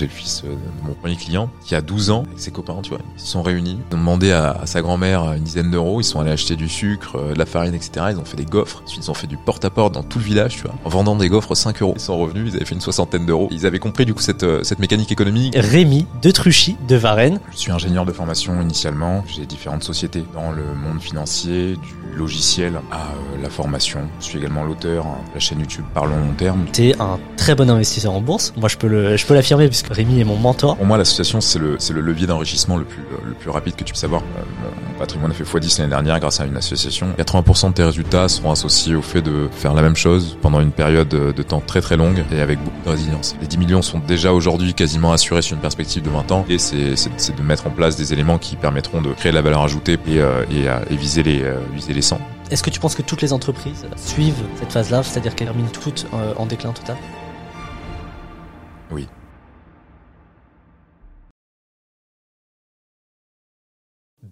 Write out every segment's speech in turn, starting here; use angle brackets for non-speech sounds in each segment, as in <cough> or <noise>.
J'ai le fils de mon premier client qui a 12 ans avec ses copains, tu vois. Ils se sont réunis, ils ont demandé à, sa grand-mère une dizaine d'euros, ils sont allés acheter du sucre, de la farine, etc. Ils ont fait des gaufres, ensuite ils ont fait du porte-à-porte dans tout le village, tu vois, en vendant des gaufres 5 euros. Ils sont revenus, ils avaient fait une soixantaine d'euros. Ils avaient compris du coup cette, cette mécanique économique. Rémi de Truchy de Varennes. Je suis ingénieur de formation initialement. J'ai différentes sociétés dans le monde financier, du logiciel à la formation. Je suis également l'auteur de la chaîne YouTube Parlons long terme. T'es un très bon investisseur en bourse. Moi, je peux le, je peux l'affirmer puisque Rémi est mon mentor. Pour moi, l'association, c'est le, c'est le levier d'enrichissement le plus, le plus rapide que tu puisses avoir. Euh, mon patrimoine a fait x10 l'année dernière grâce à une association. 80% de tes résultats seront associés au fait de faire la même chose pendant une période de temps très très longue et avec beaucoup de résilience. Les 10 millions sont déjà aujourd'hui quasiment assurés sur une perspective de 20 ans et c'est, de mettre en place des éléments qui permettront de créer de la valeur ajoutée et, euh, et, et viser les, euh, viser les 100. Est-ce que tu penses que toutes les entreprises suivent cette phase-là, c'est-à-dire qu'elles terminent toutes en déclin total?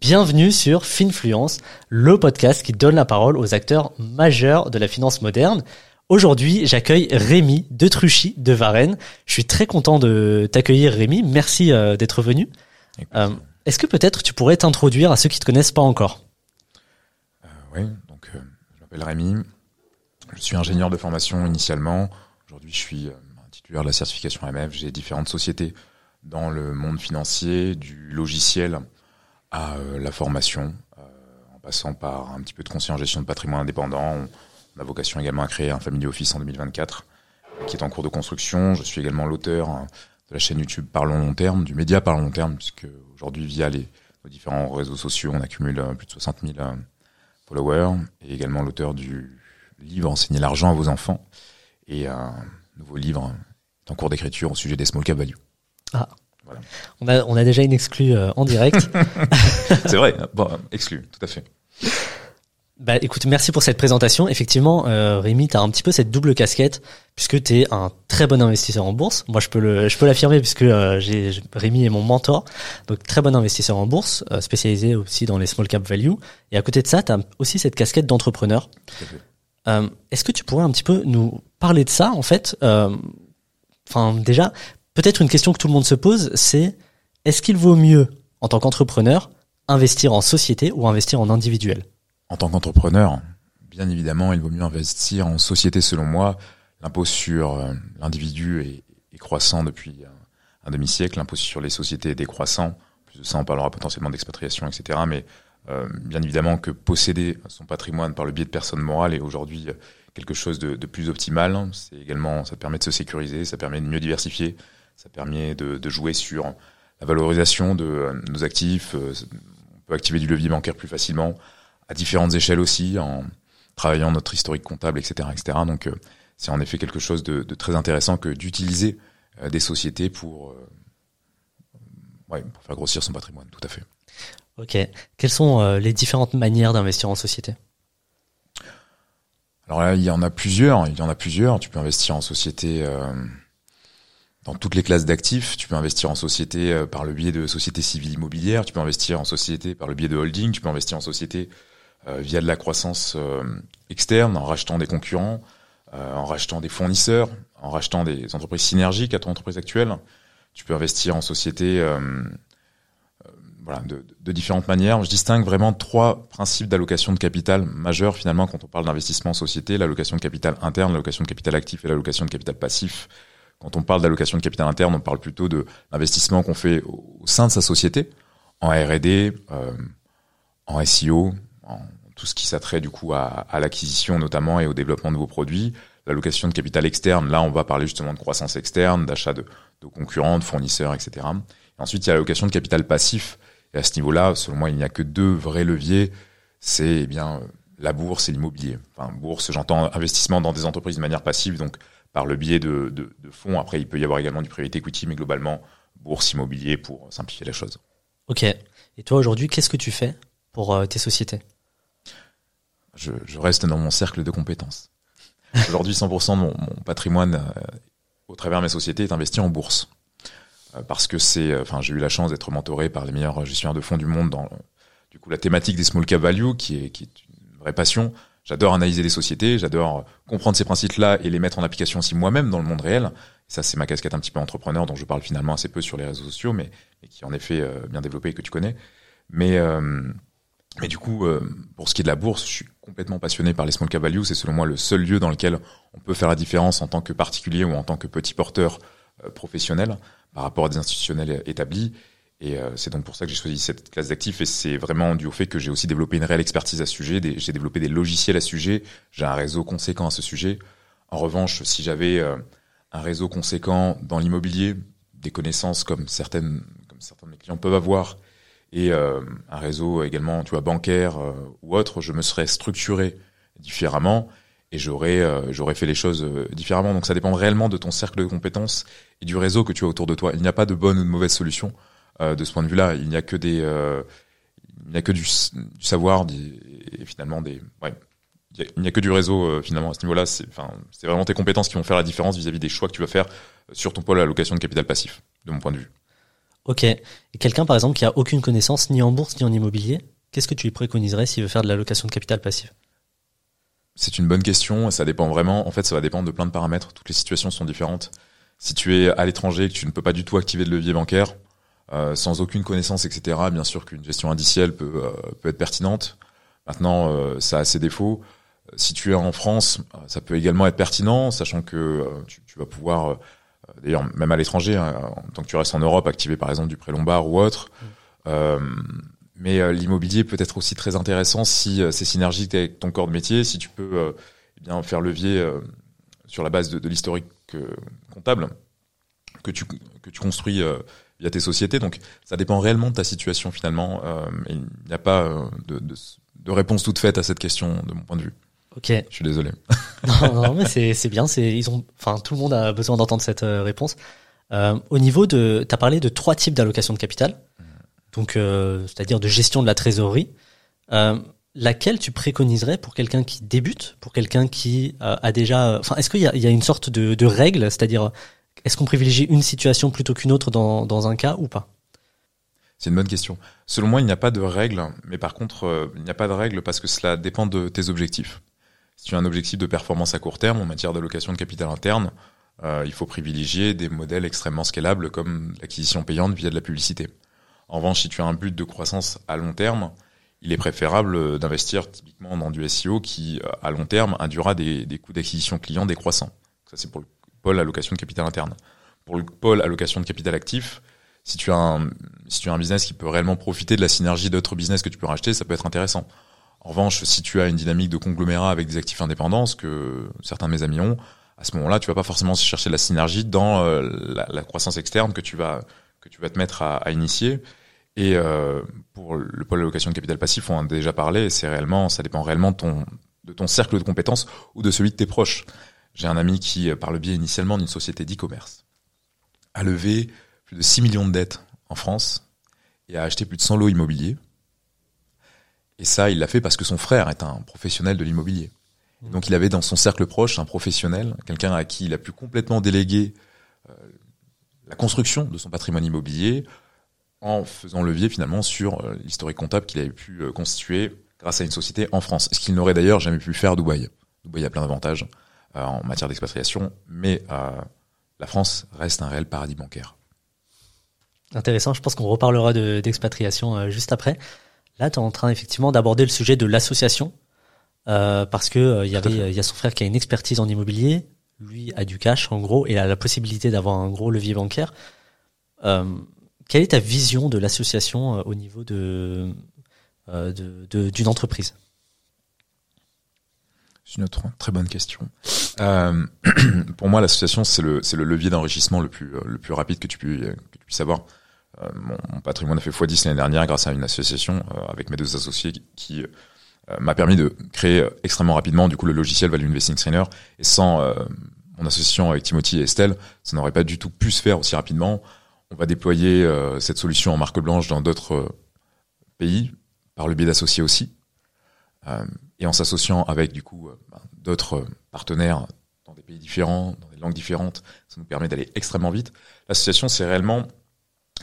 Bienvenue sur Finfluence, le podcast qui donne la parole aux acteurs majeurs de la finance moderne. Aujourd'hui, j'accueille Rémi de Truchy de Varennes. Je suis très content de t'accueillir Rémi. Merci euh, d'être venu. Euh, Est-ce que peut-être tu pourrais t'introduire à ceux qui te connaissent pas encore? Euh, Oui, je m'appelle Rémi. Je suis ingénieur de formation initialement. Aujourd'hui, je suis titulaire de la certification AMF. J'ai différentes sociétés dans le monde financier, du logiciel à euh, la formation, euh, en passant par un petit peu de conseil en gestion de patrimoine indépendant. On a vocation également à créer un Family Office en 2024 qui est en cours de construction. Je suis également l'auteur hein, de la chaîne YouTube Parlons long terme, du média Parlons long terme, puisque aujourd'hui, via les, différents réseaux sociaux, on accumule plus de 60 000 follower et également l'auteur du livre Enseigner l'argent à vos enfants et un nouveau livre en cours d'écriture au sujet des small cap value. Ah. Voilà. On a on a déjà une exclue euh, en direct. <laughs> C'est vrai, bon, exclu, tout à fait. Bah écoute, merci pour cette présentation. Effectivement, euh, Rémi, tu as un petit peu cette double casquette puisque tu es un très bon investisseur en bourse. Moi, je peux le je peux l'affirmer puisque euh, j'ai Rémi est mon mentor. Donc très bon investisseur en bourse, euh, spécialisé aussi dans les small cap value et à côté de ça, tu as aussi cette casquette d'entrepreneur. Est-ce que tu pourrais un petit peu nous parler de ça en fait? Enfin déjà, peut-être une question que tout le monde se pose, c'est est-ce qu'il vaut mieux en tant qu'entrepreneur investir en société ou investir en individuel? En tant qu'entrepreneur, bien évidemment, il vaut mieux investir en société selon moi. L'impôt sur euh, l'individu est, croissant depuis un, demi-siècle. L'impôt sur les sociétés est décroissant. Plus de ça, on parlera potentiellement d'expatriation, etc. Mais euh, bien évidemment que posséder son patrimoine par le biais de personnes morales est aujourd'hui euh, quelque chose de, plus optimal. C'est également, ça permet de se sécuriser, ça permet de mieux diversifier, ça permet de, de jouer sur la valorisation de nos actifs. On peut activer du levier bancaire plus facilement à différentes échelles aussi, en travaillant notre historique comptable, etc., etc. Donc, euh, c'est en effet quelque chose de, de très intéressant que d'utiliser euh, des sociétés pour, euh, ouais, pour faire grossir son patrimoine. Tout à fait. Ok. Quelles sont les différentes manières d'investir en société? Alors là, il y en a plusieurs. Il y en a plusieurs. Tu peux investir en société dans toutes les classes d'actifs. Tu peux investir en société par le biais de sociétés civiles immobilières. Tu peux investir en société par le biais de holding. Tu peux investir en société euh, via de la croissance euh, externe, en rachetant des concurrents, euh, en rachetant des fournisseurs, en rachetant des entreprises synergiques à ton entreprise actuelle. Tu peux investir en société voilà, de, de, différentes manières. Je distingue vraiment trois principes d'allocation de capital majeurs finalement quand on parle d'investissement en société l'allocation de capital interne, l'allocation de capital actif et l'allocation de capital passif. Quand on parle d'allocation de capital interne, on parle plutôt de l'investissement qu'on fait au, sein de sa société, en R&D, euh, en SEO, en tout ce qui s'attrait du coup à, l'acquisition notamment et au développement de nouveaux produits. L'allocation de capital externe, là on va parler justement de croissance externe, d'achat de, concurrents, de fournisseurs, etc. Et ensuite il y a l'allocation de capital passif. Et à ce niveau-là, selon moi, il n'y a que deux vrais leviers. C'est eh bien la bourse et l'immobilier. Enfin, bourse, j'entends investissement dans des entreprises de manière passive, donc par le biais de, de, de, fonds. Après, il peut y avoir également du private equity, mais globalement, bourse, immobilier pour simplifier la chose. Ok. Et toi, aujourd'hui, qu'est-ce que tu fais pour euh, tes sociétés? Je, je, reste dans mon cercle de compétences. Aujourd'hui, 100% de mon, mon patrimoine euh, au travers de mes sociétés est investi en bourse. Euh, parce que c'est, enfin, j'ai eu la chance d'être mentoré par les meilleurs gestionnaires de fonds du monde dans, du coup, la thématique des small cap value, qui est, qui est une vraie passion. J'adore analyser les sociétés, j'adore comprendre ces principes-là et les mettre en application aussi moi-même dans le monde réel. ça, c'est ma casquette un petit peu entrepreneur dont je parle finalement assez peu sur les réseaux sociaux, mais, qui est en effet euh, bien développé et que tu connais. Mais, euh, mais du coup, euh, pour ce qui est de la bourse, je suis complètement passionné par les small cap. C'est selon moi le seul lieu dans lequel on peut faire la différence en tant que particulier ou en tant que petit porteur professionnel par rapport à des institutionnels établis. Et c'est donc pour ça que j'ai choisi cette classe d'actifs. Et c'est vraiment dû au fait que j'ai aussi développé une réelle expertise à ce sujet. J'ai développé des logiciels à ce sujet. J'ai un réseau conséquent à ce sujet. En revanche, si j'avais un réseau conséquent dans l'immobilier, des connaissances comme certaines, comme certains de mes clients peuvent avoir, et euh, un réseau également, tu vois, bancaire euh, ou autre, je me serais structuré différemment et j'aurais euh, j'aurais fait les choses différemment. Donc ça dépend réellement de ton cercle de compétences et du réseau que tu as autour de toi. Il n'y a pas de bonne ou de mauvaise solution de ce point de vue-là. Il n'y a que des il n'y a que du, du savoir et finalement des ouais, il n'y a que du réseau euh, finalement à ce niveau-là. C'est enfin, c'est vraiment tes compétences qui vont faire la différence vis-à-vis des choix que tu vas faire euh, sur ton pôle allocation de capital passif, de mon point de vue. Ok. Et quelqu'un par exemple qui a aucune connaissance ni en bourse ni en immobilier, qu'est-ce que tu lui préconiserais s'il veut faire de l'allocation de capital passif? C'est une bonne question. Ça dépend vraiment. En fait, ça va dépendre de plein de paramètres. Toutes les situations sont différentes. Si tu es à l'étranger et que tu ne peux pas du tout activer de levier bancaire, euh, sans aucune connaissance, etc., bien sûr qu'une gestion indicielle peut, peut être pertinente. Maintenant, ça a ses défauts. Si tu es en France, ça peut également être pertinent, sachant que euh, tu, vas pouvoir, euh, d'ailleurs même à l'étranger, hein, tant que tu restes en Europe, activer par exemple du prêt lombard ou autre. Mm. Euh, mais l'immobilier peut être aussi très intéressant si c'est synergique avec ton corps de métier, si tu peux eh bien faire levier sur la base de, l'historique comptable que tu que tu construis via tes sociétés. Donc ça dépend réellement de ta situation finalement. il n'y a pas de, de réponse toute faite à cette question de mon point de vue. Ok. Je suis désolé. <laughs> non, non, mais c'est c'est bien. C'est ils ont, enfin tout le monde a besoin d'entendre cette euh, réponse. Euh, au niveau de, t'as parlé de trois types d'allocation de capital, donc euh, c'est-à-dire de gestion de la trésorerie. Euh, laquelle tu préconiserais pour quelqu'un qui débute, pour quelqu'un qui euh, a déjà, enfin est-ce qu'il y a, il y a une sorte de, de règle, c'est-à-dire est-ce qu'on privilégie une situation plutôt qu'une autre dans un cas ou pas? C'est une bonne question. Selon moi, il n'y a pas de règle, mais par contre, il n'y a pas de règle parce que cela dépend de tes objectifs. Si tu as un objectif de performance à court terme en matière d'allocation de capital interne, euh, il faut privilégier des modèles extrêmement scalables comme l'acquisition payante via de la publicité. En revanche, si tu as un but de croissance à long terme, il est préférable d'investir typiquement dans du SEO qui, euh, à long terme, induira des, des coûts d'acquisition client décroissants. Ça, c'est pour le pôle allocation de capital interne. Pour le pôle allocation de capital actif, si tu as un, si tu as un business qui peut réellement profiter de la synergie d'autres business que tu peux racheter, ça peut être intéressant. En revanche, si tu as une dynamique de conglomérat avec des actifs indépendants, ce que certains de mes amis ont, à ce moment-là, tu vas pas forcément chercher la synergie dans euh, la, croissance externe que tu vas que tu vas te mettre à, initier. Et euh, pour le pôle allocation de capital passif, on en a déjà parlé. C'est réellement, ça dépend réellement de ton de ton cercle de compétences ou de celui de tes proches. J'ai un ami qui, par le biais initialement d'une société d'e-commerce, a levé plus de 6 millions de dettes en France et a acheté plus de 100 lots immobiliers et ça, il l'a fait parce que son frère est un professionnel de l'immobilier. Mmh. Donc il avait dans son cercle proche un professionnel, quelqu'un à qui il a pu complètement déléguer euh, la construction de son patrimoine immobilier en faisant levier finalement sur euh, l'historique comptable qu'il avait pu euh, constituer grâce à une société en France. Ce qu'il n'aurait d'ailleurs jamais pu faire à Dubaï. Dubaï a plein d'avantages en matière d'expatriation, mais la France reste un réel paradis bancaire. Intéressant, je pense qu'on reparlera d'expatriation juste après. Là, tu es en train effectivement d'aborder le sujet de l'association euh, parce que euh, il y avait il y a son frère qui a une expertise en immobilier, lui a du cash en gros et a la possibilité d'avoir un gros levier bancaire. Euh, quelle est ta vision de l'association euh, au niveau de euh, d'une de, entreprise? C'est une autre très bonne question. <clears throat> pour moi, l'association c'est le levier d'enrichissement le plus rapide que tu puisses que tu puisses avoir. Euh, mon, patrimoine a fait x10 l'année dernière grâce à une association euh, avec mes deux associés qui, euh, m'a permis de créer extrêmement rapidement du coup le logiciel Value Investing Trainer et sans mon association avec Timothy et Estelle, ça n'aurait pas du tout pu se faire aussi rapidement. On va déployer cette solution en marque blanche dans d'autres pays par le biais d'associés aussi. Et en s'associant avec du coup ben, d'autres partenaires dans des pays différents, dans des langues différentes, ça nous permet d'aller extrêmement vite. L'association, c'est réellement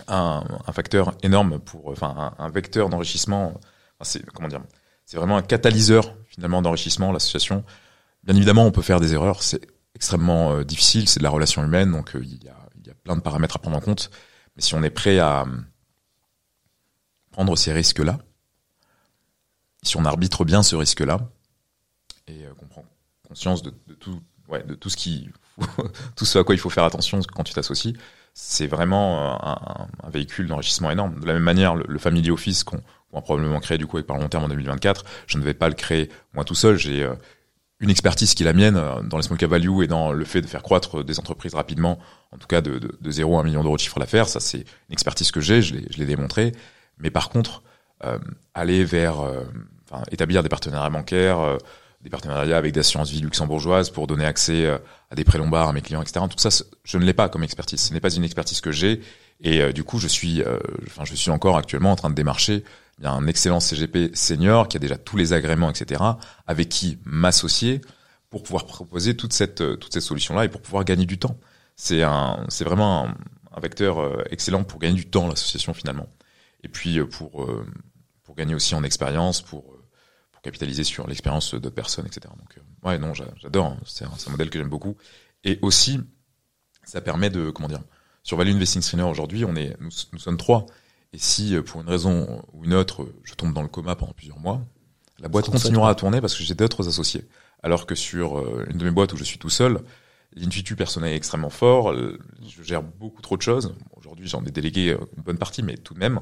un, facteur énorme pour, enfin, un, vecteur d'enrichissement. c'est comment dire C'est vraiment un catalyseur finalement d'enrichissement. L'association. Bien évidemment, on peut faire des erreurs. C'est extrêmement difficile, c'est de la relation humaine, donc il y, a, plein de paramètres à prendre en compte. Mais si on est prêt à prendre ces risques-là, si on arbitre bien ce risque-là, et qu'on prend conscience de, tout, ouais, de tout ce qui, <laughs> tout ce à quoi il faut faire attention quand tu t'associes, c'est vraiment un, un véhicule d'enrichissement énorme. De la même manière, le, family office qu'on va probablement créer du coup avec par long terme en 2024, je ne vais pas le créer moi tout seul. J'ai euh, une expertise qui est la mienne euh, dans les small cap value et dans le fait de faire croître des entreprises rapidement, en tout cas de, de, de 0 à 1 million d'euros de chiffre d'affaires. Ça, c'est une expertise que j'ai, je l'ai démontré. Mais par contre, euh, aller vers, euh, enfin, établir des partenariats bancaires, des partenariats avec des assurances vie luxembourgeoises pour donner accès euh, à des prêts lombards à mes clients, etc. Tout ça, je ne l'ai pas comme expertise. Ce n'est pas une expertise que j'ai. Et euh, du coup, je suis, euh, enfin, je suis encore actuellement en train de démarcher. Il y a un excellent CGP senior qui a déjà tous les agréments, etc. Avec qui m'associer pour pouvoir proposer toute cette toute cette solution-là et pour pouvoir gagner du temps. C'est un, c'est vraiment un, un, vecteur excellent pour gagner du temps l'association finalement. Et puis pour pour gagner aussi en expérience, pour capitaliser sur l'expérience d'autres personnes, etc. Donc, euh, ouais, non, j'adore. Hein. C'est un, un, modèle que j'aime beaucoup. Et aussi, ça permet de, comment dire, sur Value Investing Trainer aujourd'hui, on est, nous, nous, sommes trois. Et si, euh, pour une raison ou une autre, je tombe dans le coma pendant plusieurs mois, la boîte continuera à tourner parce que j'ai d'autres associés. Alors que sur euh, une de mes boîtes où je suis tout seul, l'intuitu personnel est extrêmement fort. Je gère beaucoup trop de choses. Aujourd'hui, j'en ai délégué une bonne partie, mais tout de même,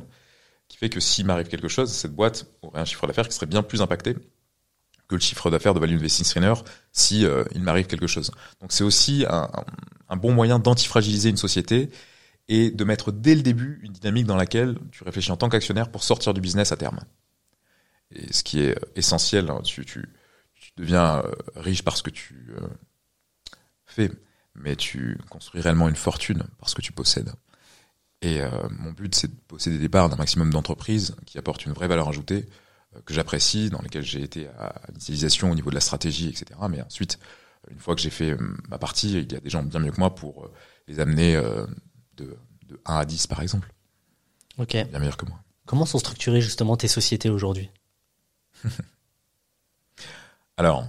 qui fait que s'il m'arrive quelque chose, cette boîte aurait un chiffre d'affaires qui serait bien plus impacté que le chiffre d'affaires de Value Investing Trainer si euh, il m'arrive quelque chose. Donc c'est aussi un, bon moyen d'antifragiliser une société et de mettre dès le début une dynamique dans laquelle tu réfléchis en tant qu'actionnaire pour sortir du business à terme. Et ce qui est essentiel, hein, tu, tu, tu deviens euh, riche parce que tu euh, fais, mais tu construis réellement une fortune parce que tu possèdes. Et euh, mon but, c'est de posséder des parts d'un maximum d'entreprises qui apportent une vraie valeur ajoutée, euh, que j'apprécie, dans lesquelles j'ai été à l'utilisation au niveau de la stratégie, etc. Mais ensuite, une fois que j'ai fait euh, ma partie, il y a des gens bien mieux que moi pour les amener de, de 1 à 10, par exemple. Ok. Bien meilleur que moi. Comment sont structurées justement tes sociétés aujourd'hui? <laughs> Alors,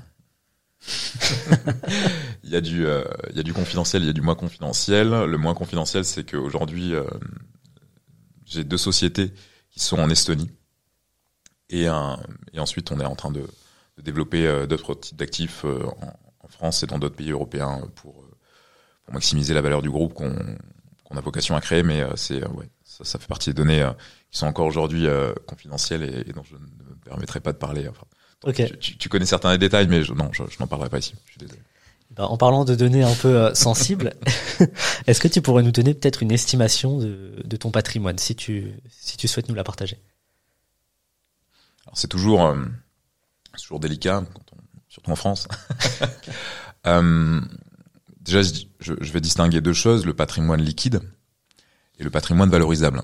<laughs> il y a du, euh, il y a du confidentiel, il y a du moins confidentiel. Le moins confidentiel, c'est qu'aujourd'hui, euh, j'ai deux sociétés qui sont en Estonie. Et, ensuite, on est en train de, développer euh, d'autres types d'actifs euh, en, France et dans d'autres pays européens pour, maximiser la valeur du groupe qu'on a vocation à créer. Mais c'est ça, fait partie des données qui sont encore aujourd'hui confidentielles et, dont je ne me permettrai pas de parler. Okay. Tu, tu, connais certains détails, mais je, non, je, je n'en parlerai pas ici. Je suis désolé. Ben, en parlant de données un peu euh, sensibles, <laughs> est-ce que tu pourrais nous donner peut-être une estimation de, de, ton patrimoine, si tu, si tu souhaites nous la partager? C'est toujours, euh, toujours délicat, quand on, surtout en France. <laughs> euh, déjà, je, je vais distinguer deux choses, le patrimoine liquide et le patrimoine valorisable.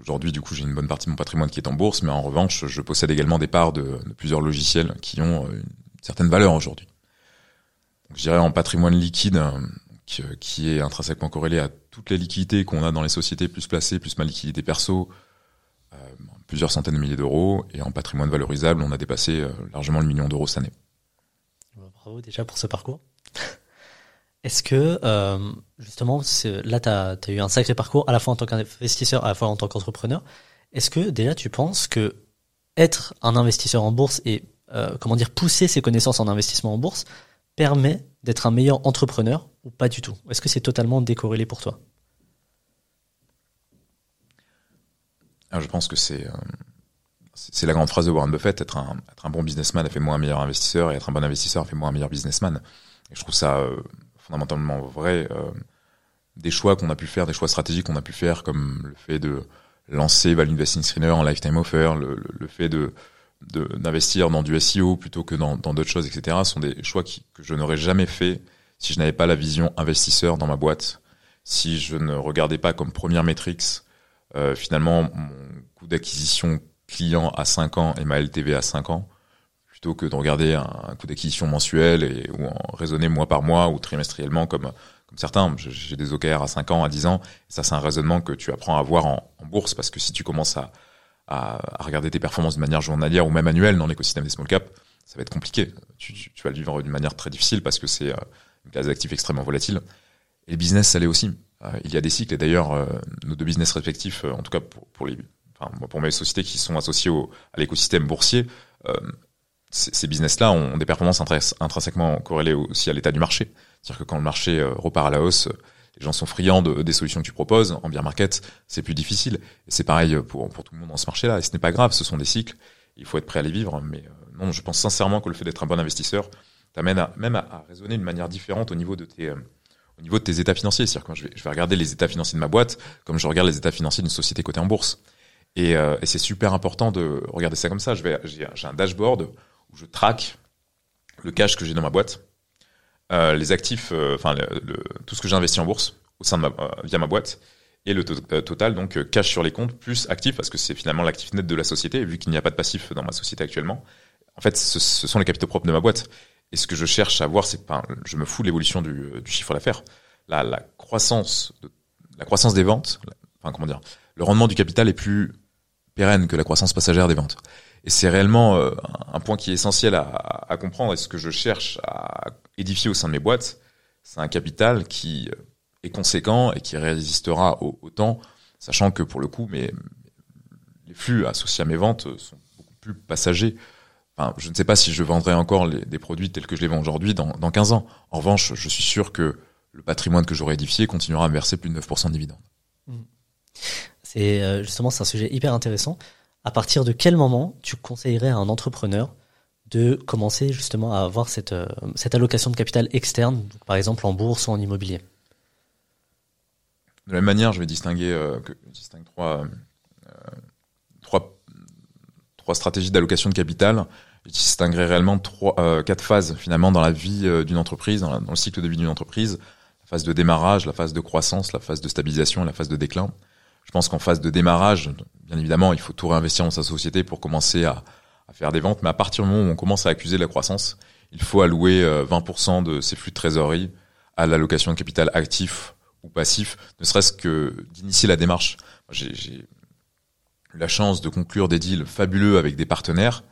Aujourd'hui, du coup, j'ai une bonne partie de mon patrimoine qui est en bourse, mais en revanche, je possède également des parts de, plusieurs logiciels qui ont euh, une certaine valeur aujourd'hui. Je dirais en patrimoine liquide, euh, qui, qui, est intrinsèquement corrélé à toutes les liquidités qu'on a dans les sociétés, plus placées, plus ma liquidité perso, euh, plusieurs centaines de milliers d'euros. Et en patrimoine valorisable, on a dépassé euh, largement le million d'euros cette année. Bravo déjà pour ce parcours. Est-ce que euh, justement, là, tu as, eu un sacré parcours à la fois en tant qu'investisseur, à la fois en tant qu'entrepreneur. Est-ce que déjà tu penses que être un investisseur en bourse et euh, comment dire pousser ses connaissances en investissement en bourse permet d'être un meilleur entrepreneur ou pas du tout? Est-ce que c'est totalement décorrélé pour toi? Je pense que c'est euh, c'est la grande phrase de Warren Buffett être un, être un bon businessman a fait moi un meilleur investisseur et être un bon investisseur a fait moi un meilleur businessman. Et je trouve ça fondamentalement vrai. Euh, des choix qu'on a pu faire, des choix stratégiques qu'on a pu faire, comme le fait de lancer Value Investing Screener en lifetime offer, le, le, le fait de d'investir dans du SEO plutôt que dans d'autres choses, etc., sont des choix qui, que je n'aurais jamais fait si je n'avais pas la vision investisseur dans ma boîte, si je ne regardais pas comme première métrique euh, finalement mon coût d'acquisition client à 5 ans et ma LTV à 5 ans, plutôt que de regarder un, un coût d'acquisition mensuel et ou en raisonner mois par mois ou trimestriellement comme comme certains. J'ai des OKR à 5 ans, à 10 ans. Et ça, c'est un raisonnement que tu apprends à avoir en, en, bourse parce que si tu commences à, à, à, regarder tes performances de manière journalière ou même annuelle dans l'écosystème des small cap, ça va être compliqué. Tu, tu, vas le vivre d'une manière très difficile parce que c'est une classe d'actifs extrêmement volatile. Et le business, ça l'est aussi. il y a des cycles, et d'ailleurs, nos deux business respectifs, en tout cas pour, pour les, enfin, pour mes sociétés qui sont associées au, à l'écosystème boursier, ces business-là ont des performances intrinsèquement corrélées aussi à l'état du marché. C'est-à-dire que quand le marché repart à la hausse, les gens sont friands de, des solutions que tu proposes. En bear market, c'est plus difficile. C'est pareil pour, pour tout le monde dans ce marché-là. Et ce n'est pas grave, ce sont des cycles. Il faut être prêt à les vivre. Mais euh, non, je pense sincèrement que le fait d'être un bon investisseur t'amène à, même à, raisonner d'une manière différente au niveau de tes, euh, au niveau de tes états financiers. C'est-à-dire quand je vais, je vais regarder les états financiers de ma boîte, comme je regarde les états financiers d'une société cotée en bourse. Et, euh, et c'est super important de regarder ça comme ça. J'ai, un dashboard où je traque le cash que j'ai dans ma boîte, euh, les actifs, enfin le, tout ce que j'ai investi en bourse, au sein de ma, euh, via ma boîte et le euh, total donc euh, cash sur les comptes plus actif parce que c'est finalement l'actif net de la société vu qu'il n'y a pas de passif dans ma société actuellement. En fait, ce, sont les capitaux propres de ma boîte. Et ce que je cherche à voir, c'est pas, je me fous de l'évolution du, du, chiffre d'affaires. La, la croissance, de, la croissance des ventes, enfin comment dire, le rendement du capital est plus pérenne que la croissance passagère des ventes. Et c'est réellement euh, un point qui est essentiel à, comprendre. Et ce que je cherche à édifier au sein de mes boîtes, c'est un capital qui est conséquent et qui résistera au, temps, sachant que pour le coup, mes, les flux associés à mes ventes sont beaucoup plus passagers. Enfin, je ne sais pas si je vendrai encore des produits tels que je les vends aujourd'hui dans, dans 15 ans. En revanche, je suis sûr que le patrimoine que j'aurai édifié continuera à me verser plus de 9% de dividendes. Mmh. C'est euh, justement un sujet hyper intéressant. À partir de quel moment tu conseillerais à un entrepreneur de commencer justement à avoir cette, euh, allocation de capital externe, par exemple en bourse ou en immobilier? De la même manière, je vais distinguer euh, euh, trois, stratégies d'allocation de capital. Je distinguerai réellement quatre phases finalement dans la vie d'une entreprise, dans, dans, le cycle de vie d'une entreprise. La phase de démarrage, la phase de croissance, la phase de stabilisation et la phase de déclin. Je pense qu'en phase de démarrage, bien évidemment, il faut tout réinvestir dans sa société pour commencer à, faire des ventes. Mais à partir du moment où on commence à accuser de la croissance, il faut allouer 20% de ses flux de trésorerie à l'allocation de capital actif ou passif, ne serait-ce que d'initier la démarche. J'ai eu la chance de conclure des deals fabuleux avec des partenaires.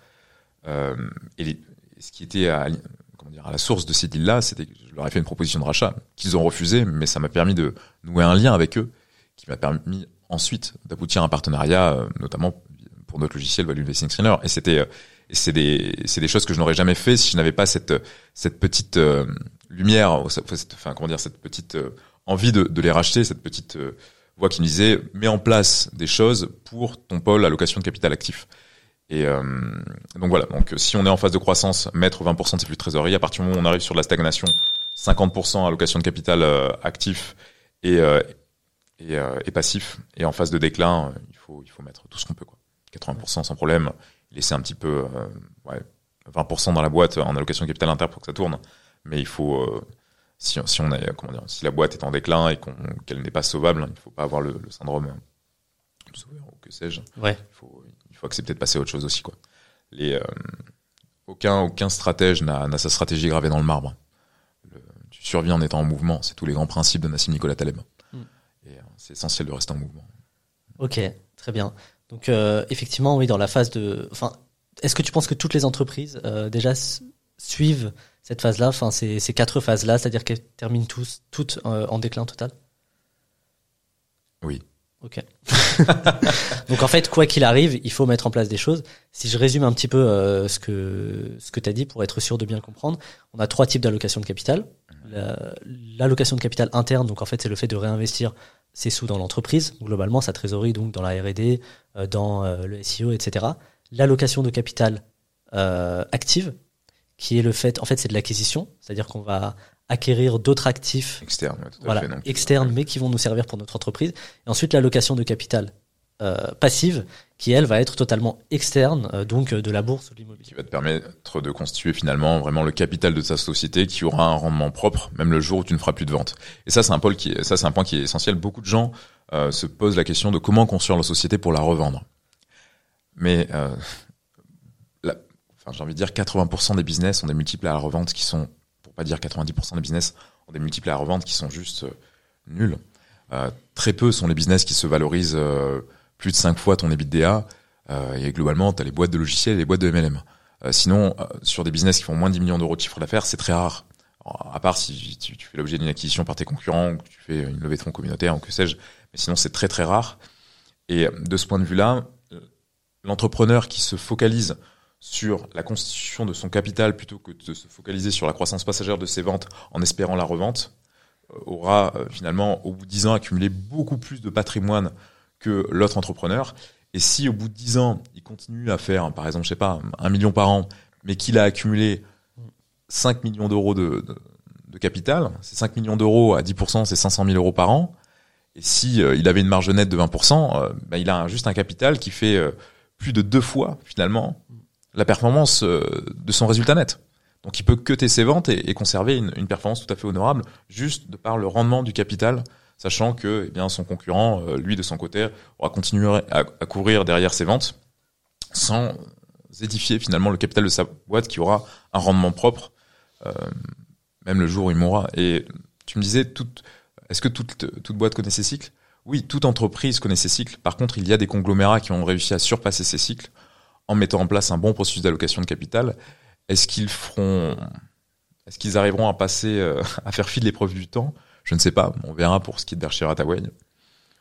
Euh, et ce qui était à, comment dire, à la source de ces deals-là, c'était que je leur ai fait une proposition de rachat qu'ils ont refusé, mais ça m'a permis de nouer un lien avec eux, qui m'a permis ensuite d'aboutir à un partenariat, euh, notamment pour notre logiciel Value Investing Screener. Et c'était, euh, c'est des, c'est des choses que je n'aurais jamais fait si je n'avais pas cette, cette petite euh, lumière, enfin comment dire, cette petite envie de, de les racheter, cette petite voix qui me disait mets en place des choses pour ton pôle allocation de capital actif. Et donc voilà, donc si on est en phase de croissance, mettre 20% de ses flux de trésorerie, à partir du moment où on arrive sur la stagnation, 50% allocation de capital actif et, euh, et, et, passif. Et en phase de déclin, il faut, il faut mettre tout ce qu'on peut. Quoi. 80% sans problème, laisser un petit peu ouais, 20% dans la boîte en allocation de capital inter pour que ça tourne. Mais il faut si, si on est, comment dire, si la boîte est en déclin et qu'elle n'est pas sauvable, il ne faut pas avoir le, le syndrome de sauveur ou que sais-je. Ouais. Il faut, il faut accepter de passer à autre chose aussi, quoi. Les, euh, aucun, aucun stratège n'a sa stratégie gravée dans le marbre. Le, tu survis en étant en mouvement. C'est tous les grands principes de Nassim Nicolas Taleb. C'est essentiel de rester en mouvement. Ok, très bien. Donc euh, effectivement, oui, dans la phase de, enfin, est-ce que tu penses que toutes les entreprises euh, déjà suivent cette phase-là, enfin ces, ces quatre phases-là, c'est-à-dire qu'elles terminent tous, toutes euh, en déclin total? Oui. Ok. <laughs> Donc en fait, quoi qu'il arrive, il faut mettre en place des choses. Si je résume un petit peu euh, ce que ce que tu as dit pour être sûr de bien le comprendre, on a trois types d'allocation de capital. L'allocation de capital interne, donc en fait, c'est le fait de réinvestir ses sous dans l'entreprise, globalement sa trésorerie, donc dans la R&D, euh, dans euh, le SEO, etc. L'allocation de capital euh, active, qui est le fait, en fait, c'est de l'acquisition, c'est-à-dire qu'on va acquérir d'autres actifs externes, voilà, externes, mais qui vont nous servir pour notre entreprise. Et ensuite, l'allocation de capital euh, passive, qui elle va être totalement externe, euh, donc euh, de la bourse ou de l'immobilier. Qui va te permettre de constituer finalement vraiment le capital de ta société, qui aura un rendement propre, même le jour où tu ne feras plus de vente. Et ça, c'est un point qui est essentiel. Beaucoup de gens euh, se posent la question de comment construire la société pour la revendre. Mais j'ai envie de dire 80% des business ont des multiples à la revente qui sont, pour pas dire 90% des business ont des multiples à la revente qui sont juste nuls. Très peu sont les business qui se valorisent plus de 5 fois ton EBITDA. Euh, et globalement, tu as les boîtes de logiciels et les boîtes de MLM. Euh, sinon, sur des business qui font moins de 10 millions d'euros de chiffre d'affaires, c'est très rare. à part si tu, fais l'objet d'une acquisition par tes concurrents ou que tu fais une levée de fonds communautaire ou que sais-je. Mais sinon, c'est très très rare. Et de ce point de vue-là, l'entrepreneur qui se focalise sur la constitution de son capital plutôt que de se focaliser sur la croissance passagère de ses ventes en espérant la revente, euh, aura euh, finalement au bout de 10 ans accumulé beaucoup plus de patrimoine que l'autre entrepreneur. Et si au bout de 10 ans, il continue à faire, par exemple, je sais pas, un million par an, mais qu'il a accumulé 5 millions d'euros de, de, capital, ces 5 millions d'euros à 10%, c'est 500 000 euros par an. Et si euh, il avait une marge nette de 20%, ben, il a juste un capital qui fait plus de deux fois finalement la performance de son résultat net. Donc il peut cuter ses ventes et, conserver une, une, performance tout à fait honorable juste de par le rendement du capital, sachant que eh bien son concurrent, euh, lui de son côté, aura continué à, courir derrière ses ventes sans édifier finalement le capital de sa boîte qui aura un rendement propre, euh, même le jour où il mourra. Et tu me disais, est-ce que toute, toute boîte connaît ses cycles? Oui, toute entreprise connaît ses cycles. Par contre, il y a des conglomérats qui ont réussi à surpasser ces cycles en mettant en place un bon processus d'allocation de capital est-ce qu'ils feront, est-ce qu'ils arriveront à passer, euh, à faire fi de l'épreuve du temps? Je ne sais pas. On verra pour ce qui est de Berkshire Hathaway.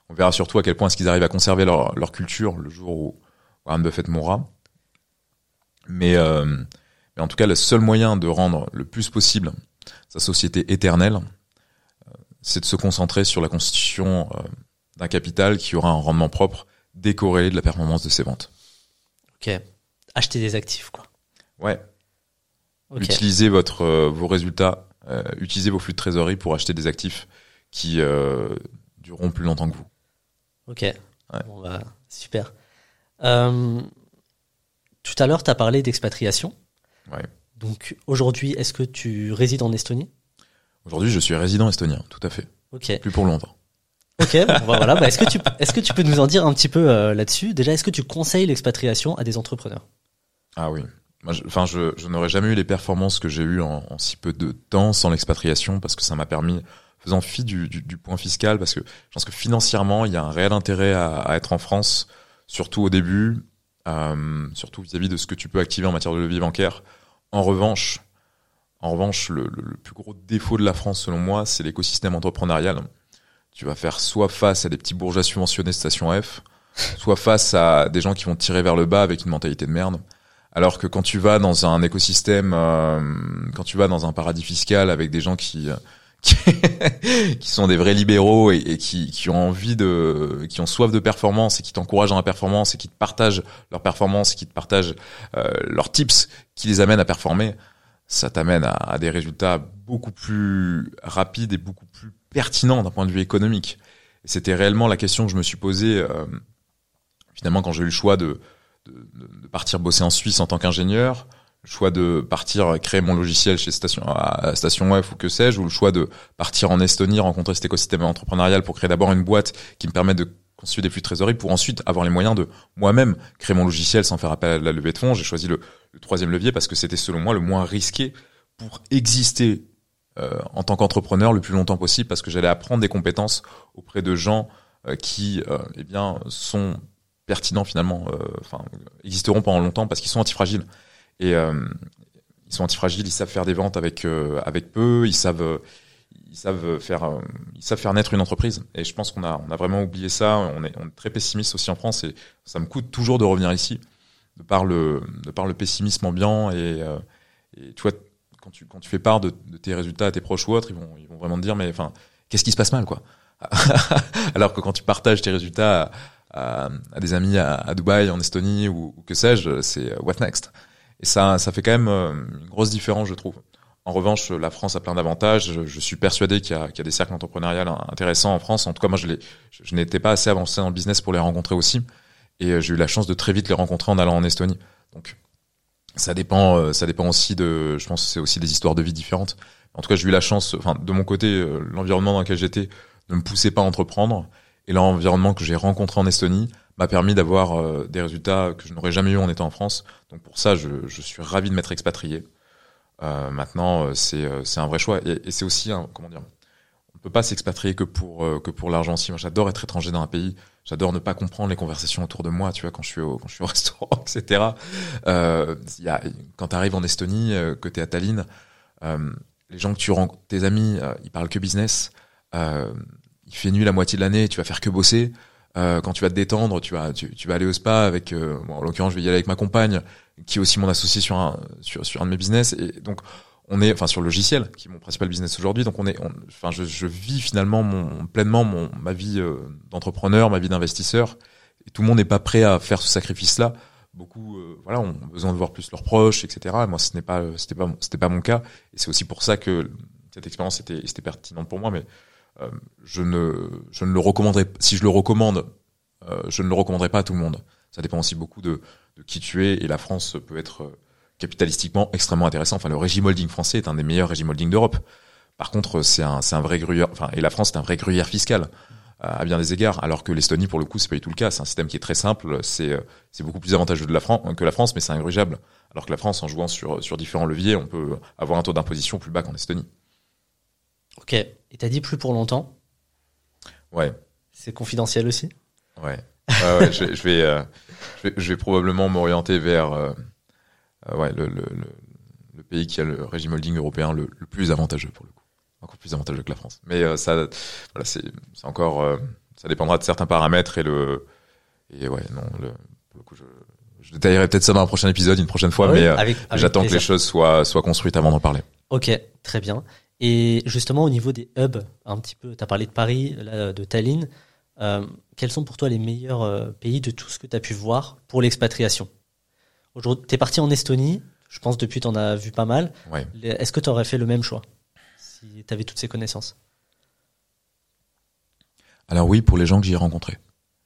On verra surtout à quel point est-ce qu'ils arrivent à conserver leur, leur culture le jour où Warren Buffett mourra. Mais, euh, mais en tout cas, le seul moyen de rendre le plus possible sa société éternelle, euh, c'est de se concentrer sur la constitution d'un capital qui aura un rendement propre décorrélé de la performance de ses ventes. Ok. Acheter des actifs, quoi. Ouais. Utilisez votre, euh, vos résultats, euh, utilisez vos flux de trésorerie pour acheter des actifs qui euh, dureront plus longtemps que vous. Ok. Bon, bah, super. Euh, tout à l'heure, tu as parlé d'expatriation. Ouais. Donc aujourd'hui, est-ce que tu résides en Estonie? Aujourd'hui, je suis résident estonien, tout à fait. Ok. Plus pour longtemps. Ok, bon, bah, voilà. Bah, est-ce que tu est-ce que tu peux nous en dire un petit peu là-dessus? Déjà, est-ce que tu conseilles l'expatriation à des entrepreneurs? Ah oui, enfin, je, je n'aurais jamais eu les performances que j'ai eues en, si peu de temps sans l'expatriation parce que ça m'a permis, faisant fi du, point fiscal, parce que je pense que financièrement, il y a un réel intérêt à, à être en France, surtout au début, euh, surtout vis-à-vis de ce que tu peux activer en matière de levier bancaire. En revanche, en revanche, le, le, plus gros défaut de la France, selon moi, c'est l'écosystème entrepreneurial. Tu vas faire soit face à des petits bourgeois subventionnés station F, soit face à des gens qui vont tirer vers le bas avec une mentalité de merde. Alors que quand tu vas dans un écosystème, euh, quand tu vas dans un paradis fiscal avec des gens qui <laughs> qui, sont des vrais libéraux et, qui, qui, ont envie de, qui ont soif de performance et qui t'encouragent dans la performance et qui te partagent leur performance, qui te partagent euh, leurs tips, qui les amènent à performer, ça t'amène à, des résultats beaucoup plus rapides et beaucoup plus pertinents d'un point de vue économique. C'était réellement la question que je me suis posée euh, finalement quand j'ai eu le choix de de, de, partir bosser en Suisse en tant qu'ingénieur, le choix de partir créer mon logiciel chez Station, à Station Web ou que sais-je, ou le choix de partir en Estonie, rencontrer cet écosystème entrepreneurial pour créer d'abord une boîte qui me permette de constituer des flux de trésorerie pour ensuite avoir les moyens de moi-même créer mon logiciel sans faire appel à la levée de fonds. J'ai choisi le, le, troisième levier parce que c'était selon moi le moins risqué pour exister euh, en tant qu'entrepreneur le plus longtemps possible parce que j'allais apprendre des compétences auprès de gens euh, qui euh, eh bien sont pertinents finalement, euh, enfin existeront pendant longtemps parce qu'ils sont antifragiles. Et euh, ils sont antifragiles, ils savent faire des ventes avec euh, avec peu, ils savent ils savent faire ils savent faire naître une entreprise. Et je pense qu'on a on a vraiment oublié ça, on est, on est très pessimiste aussi en France et ça me coûte toujours de revenir ici de par le de par le pessimisme ambiant et, et tu vois quand tu quand tu fais part de, tes résultats à tes proches ou autres, ils vont ils vont vraiment te dire mais enfin qu'est-ce qui se passe mal quoi? <laughs> Alors que quand tu partages tes résultats à des amis à, à, Dubaï, en Estonie ou, ou que sais-je, c'est euh, what next? Et ça, ça fait quand même euh, une grosse différence, je trouve. En revanche, la France a plein d'avantages. Je, suis persuadé qu'il y, a, qu'il y a des cercles entrepreneuriaux intéressants en France. En tout cas, moi, je, je n'étais pas assez avancé dans le business pour les rencontrer aussi. Et euh, j'ai eu la chance de très vite les rencontrer en allant en Estonie. Donc, ça dépend, ça dépend aussi de, je pense, que c'est aussi des histoires de vie différentes. En tout cas, j'ai eu la chance, enfin, de mon côté, l'environnement dans lequel j'étais ne me poussait pas à entreprendre. Et l'environnement que j'ai rencontré en Estonie m'a permis d'avoir euh, des résultats que je n'aurais jamais eu en étant en France. Donc pour ça, je, je suis ravi de m'être expatrié. Euh, maintenant, euh, c'est euh, c'est un vrai choix et, et c'est aussi un, comment dire. On peut pas s'expatrier que pour que pour l'argent. Si moi, j'adore être étranger dans un pays. J'adore ne pas comprendre les conversations autour de moi. Tu vois, quand je suis au quand je suis au <laughs> restaurant, etc. Euh, y a, quand tu arrives en Estonie, que tu es à Tallinn. les gens que tu rencontres, tes amis, ils parlent que business. Euh, il fait nuit la moitié de l'année, tu vas faire que bosser. Euh, quand tu vas te détendre, tu vas, tu, tu vas aller au spa avec, euh, bon, en l'occurrence, je vais y aller avec ma compagne, qui est aussi mon associé sur un, sur, sur un de mes business. Et donc, on est, enfin, sur le logiciel, qui est mon principal business aujourd'hui. Donc, on est, enfin, je, je vis finalement mon, pleinement mon, ma vie euh, d'entrepreneur, ma vie d'investisseur. Tout le monde n'est pas prêt à faire ce sacrifice-là. Beaucoup, euh, voilà, ont besoin de voir plus leurs proches, etc. Et moi, ce n'est pas, c'était pas, c'était pas mon cas. Et c'est aussi pour ça que cette expérience était, était pertinente pour moi. Mais euh, je ne, je ne le recommanderais. Si je le recommande, euh, je ne le recommanderais pas à tout le monde. Ça dépend aussi beaucoup de, de qui tu es. Et la France peut être euh, capitalistiquement extrêmement intéressant. Enfin, le régime holding français est un des meilleurs régimes holding d'Europe. Par contre, c'est un, c'est un vrai gruyère. Enfin, et la France est un vrai gruyère fiscal euh, à bien des égards. Alors que l'Estonie, pour le coup, c'est pas du tout le cas. C'est un système qui est très simple. C'est, euh, c'est beaucoup plus avantageux de la France que la France, mais c'est ingrugeable. Alors que la France, en jouant sur, sur différents leviers, on peut avoir un taux d'imposition plus bas qu'en Estonie. Ok. Et t'as dit plus pour longtemps. Ouais. C'est confidentiel aussi. Ouais. Ouais, ouais, je, vais, je, vais, euh, je, vais, je vais probablement m'orienter vers euh, euh, ouais, le, le, le, le pays qui a le régime holding européen le, plus avantageux pour le coup. Encore plus avantageux que la France. Mais euh, ça, voilà, c'est encore, ça dépendra de certains paramètres et le, et ouais, non, le, pour le coup, je, je détaillerai peut-être ça dans un prochain épisode, une prochaine fois, Ah Oui, mais j'attends que les choses soient, soient construites avant d'en parler. Ok, très bien. Et justement, au niveau des hubs, un petit peu, tu as parlé de Paris, là, de Tallinn. Euh, quels sont pour toi les meilleurs euh, pays de tout ce que tu as pu voir pour l'expatriation? Aujourd'hui, tu es parti en Estonie, je pense depuis tu en as vu pas mal. Ouais. Est-ce que tu aurais fait le même choix si tu avais toutes ces connaissances? Alors oui, pour les gens que j'y ai rencontrés.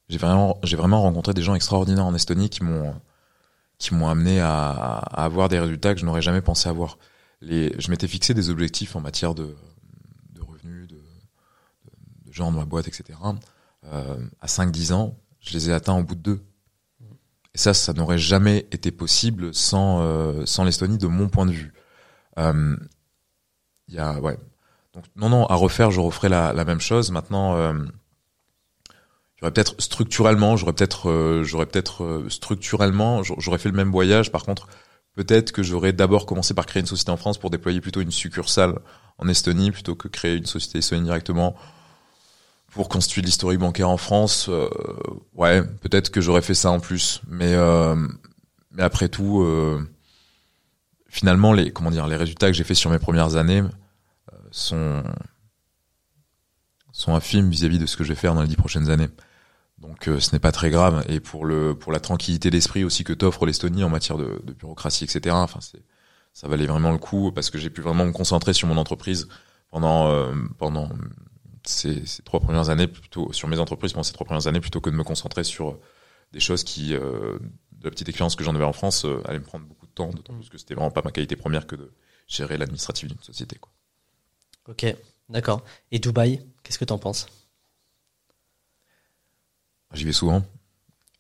J'ai vraiment, j'ai vraiment rencontré des gens extraordinaires en Estonie qui m'ont, qui m'ont amené à, à avoir des résultats que je n'aurais jamais pensé avoir. Les, je m'étais fixé des objectifs en matière de, de revenus, de, de, de gens de ma boîte, etc. Euh, à 5-10 ans, je les ai atteints au bout de deux. Et ça, ça n'aurait jamais été possible sans, euh, sans l'Estonie de mon point de vue. Euh, y a, ouais. Donc, non, non, à refaire, je referai la, la même chose. Maintenant, euh, j'aurais peut-être structurellement, j'aurais peut-être, euh, j'aurais peut-être euh, structurellement, j'a- j'aurais fait le même voyage. Par contre, peut-être que j'aurais d'abord commencé par créer une société en France pour déployer plutôt une succursale en Estonie plutôt que créer une société estonienne directement pour constituer de l'historique bancaire en France. Euh, ouais, peut-être que j'aurais fait ça en plus, mais euh, mais après tout, euh, finalement, les comment dire, les résultats que j'ai fait sur mes premières années euh, sont sont infimes vis-à-vis de ce que je vais faire dans les dix prochaines années. Donc euh, ce n'est pas très grave. Et pour le pour la tranquillité d'esprit aussi que t'offre l'Estonie en matière de, de bureaucratie, etc. Enfin, c'est ça valait vraiment le coup parce que j'ai pu vraiment me concentrer sur mon entreprise pendant euh, pendant ces, ces trois premières années plutôt sur mes entreprises pendant ces trois premières années plutôt que de me concentrer sur des choses qui euh, de la petite expérience que j'en avais en France euh, allait me prendre beaucoup de temps d'autant plus que c'était vraiment pas ma qualité première que de gérer l'administratif d'une société quoi. Ok, d'accord. Et Dubaï, qu'est-ce que tu en penses? J'y vais souvent.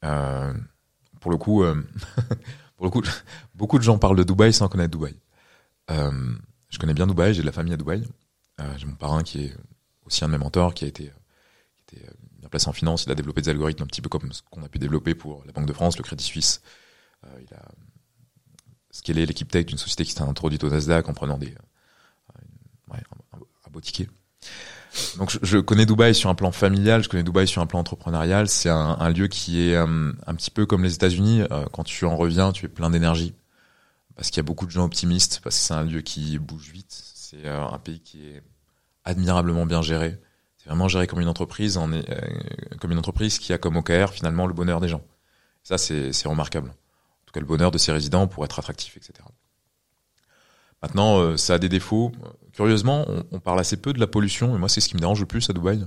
Euh, pour le coup, euh, <laughs> pour le coup, <laughs> beaucoup de gens parlent de Dubaï sans connaître Dubaï. Euh, je connais bien Dubaï, j'ai de la famille à Dubaï. Euh, j'ai mon parrain qui est aussi un de mes mentors, qui a été, qui était bien placé en finance. Il a développé des algorithmes un petit peu comme ce qu'on a pu développer pour la Banque de France, le Crédit Suisse. Euh, il a scalé l'équipe tech d'une société qui s'est introduite au Nasdaq en prenant des, euh, ouais, un, beau. Donc je, je, connais Dubaï sur un plan familial, je connais Dubaï sur un plan entrepreneurial. C'est un, un, lieu qui est un, un, petit peu comme les États-Unis. Euh, quand tu en reviens, tu es plein d'énergie parce qu'il y a beaucoup de gens optimistes, parce que c'est un lieu qui bouge vite. C'est euh, un pays qui est admirablement bien géré. C'est vraiment géré comme une entreprise, en, euh, comme une entreprise qui a comme OKR finalement le bonheur des gens. Ça c'est remarquable. En tout cas le bonheur de ses résidents pour être attractif, etc. Maintenant, euh, ça a des défauts. Curieusement, on, on, parle assez peu de la pollution, et moi, c'est ce qui me dérange le plus à Dubaï.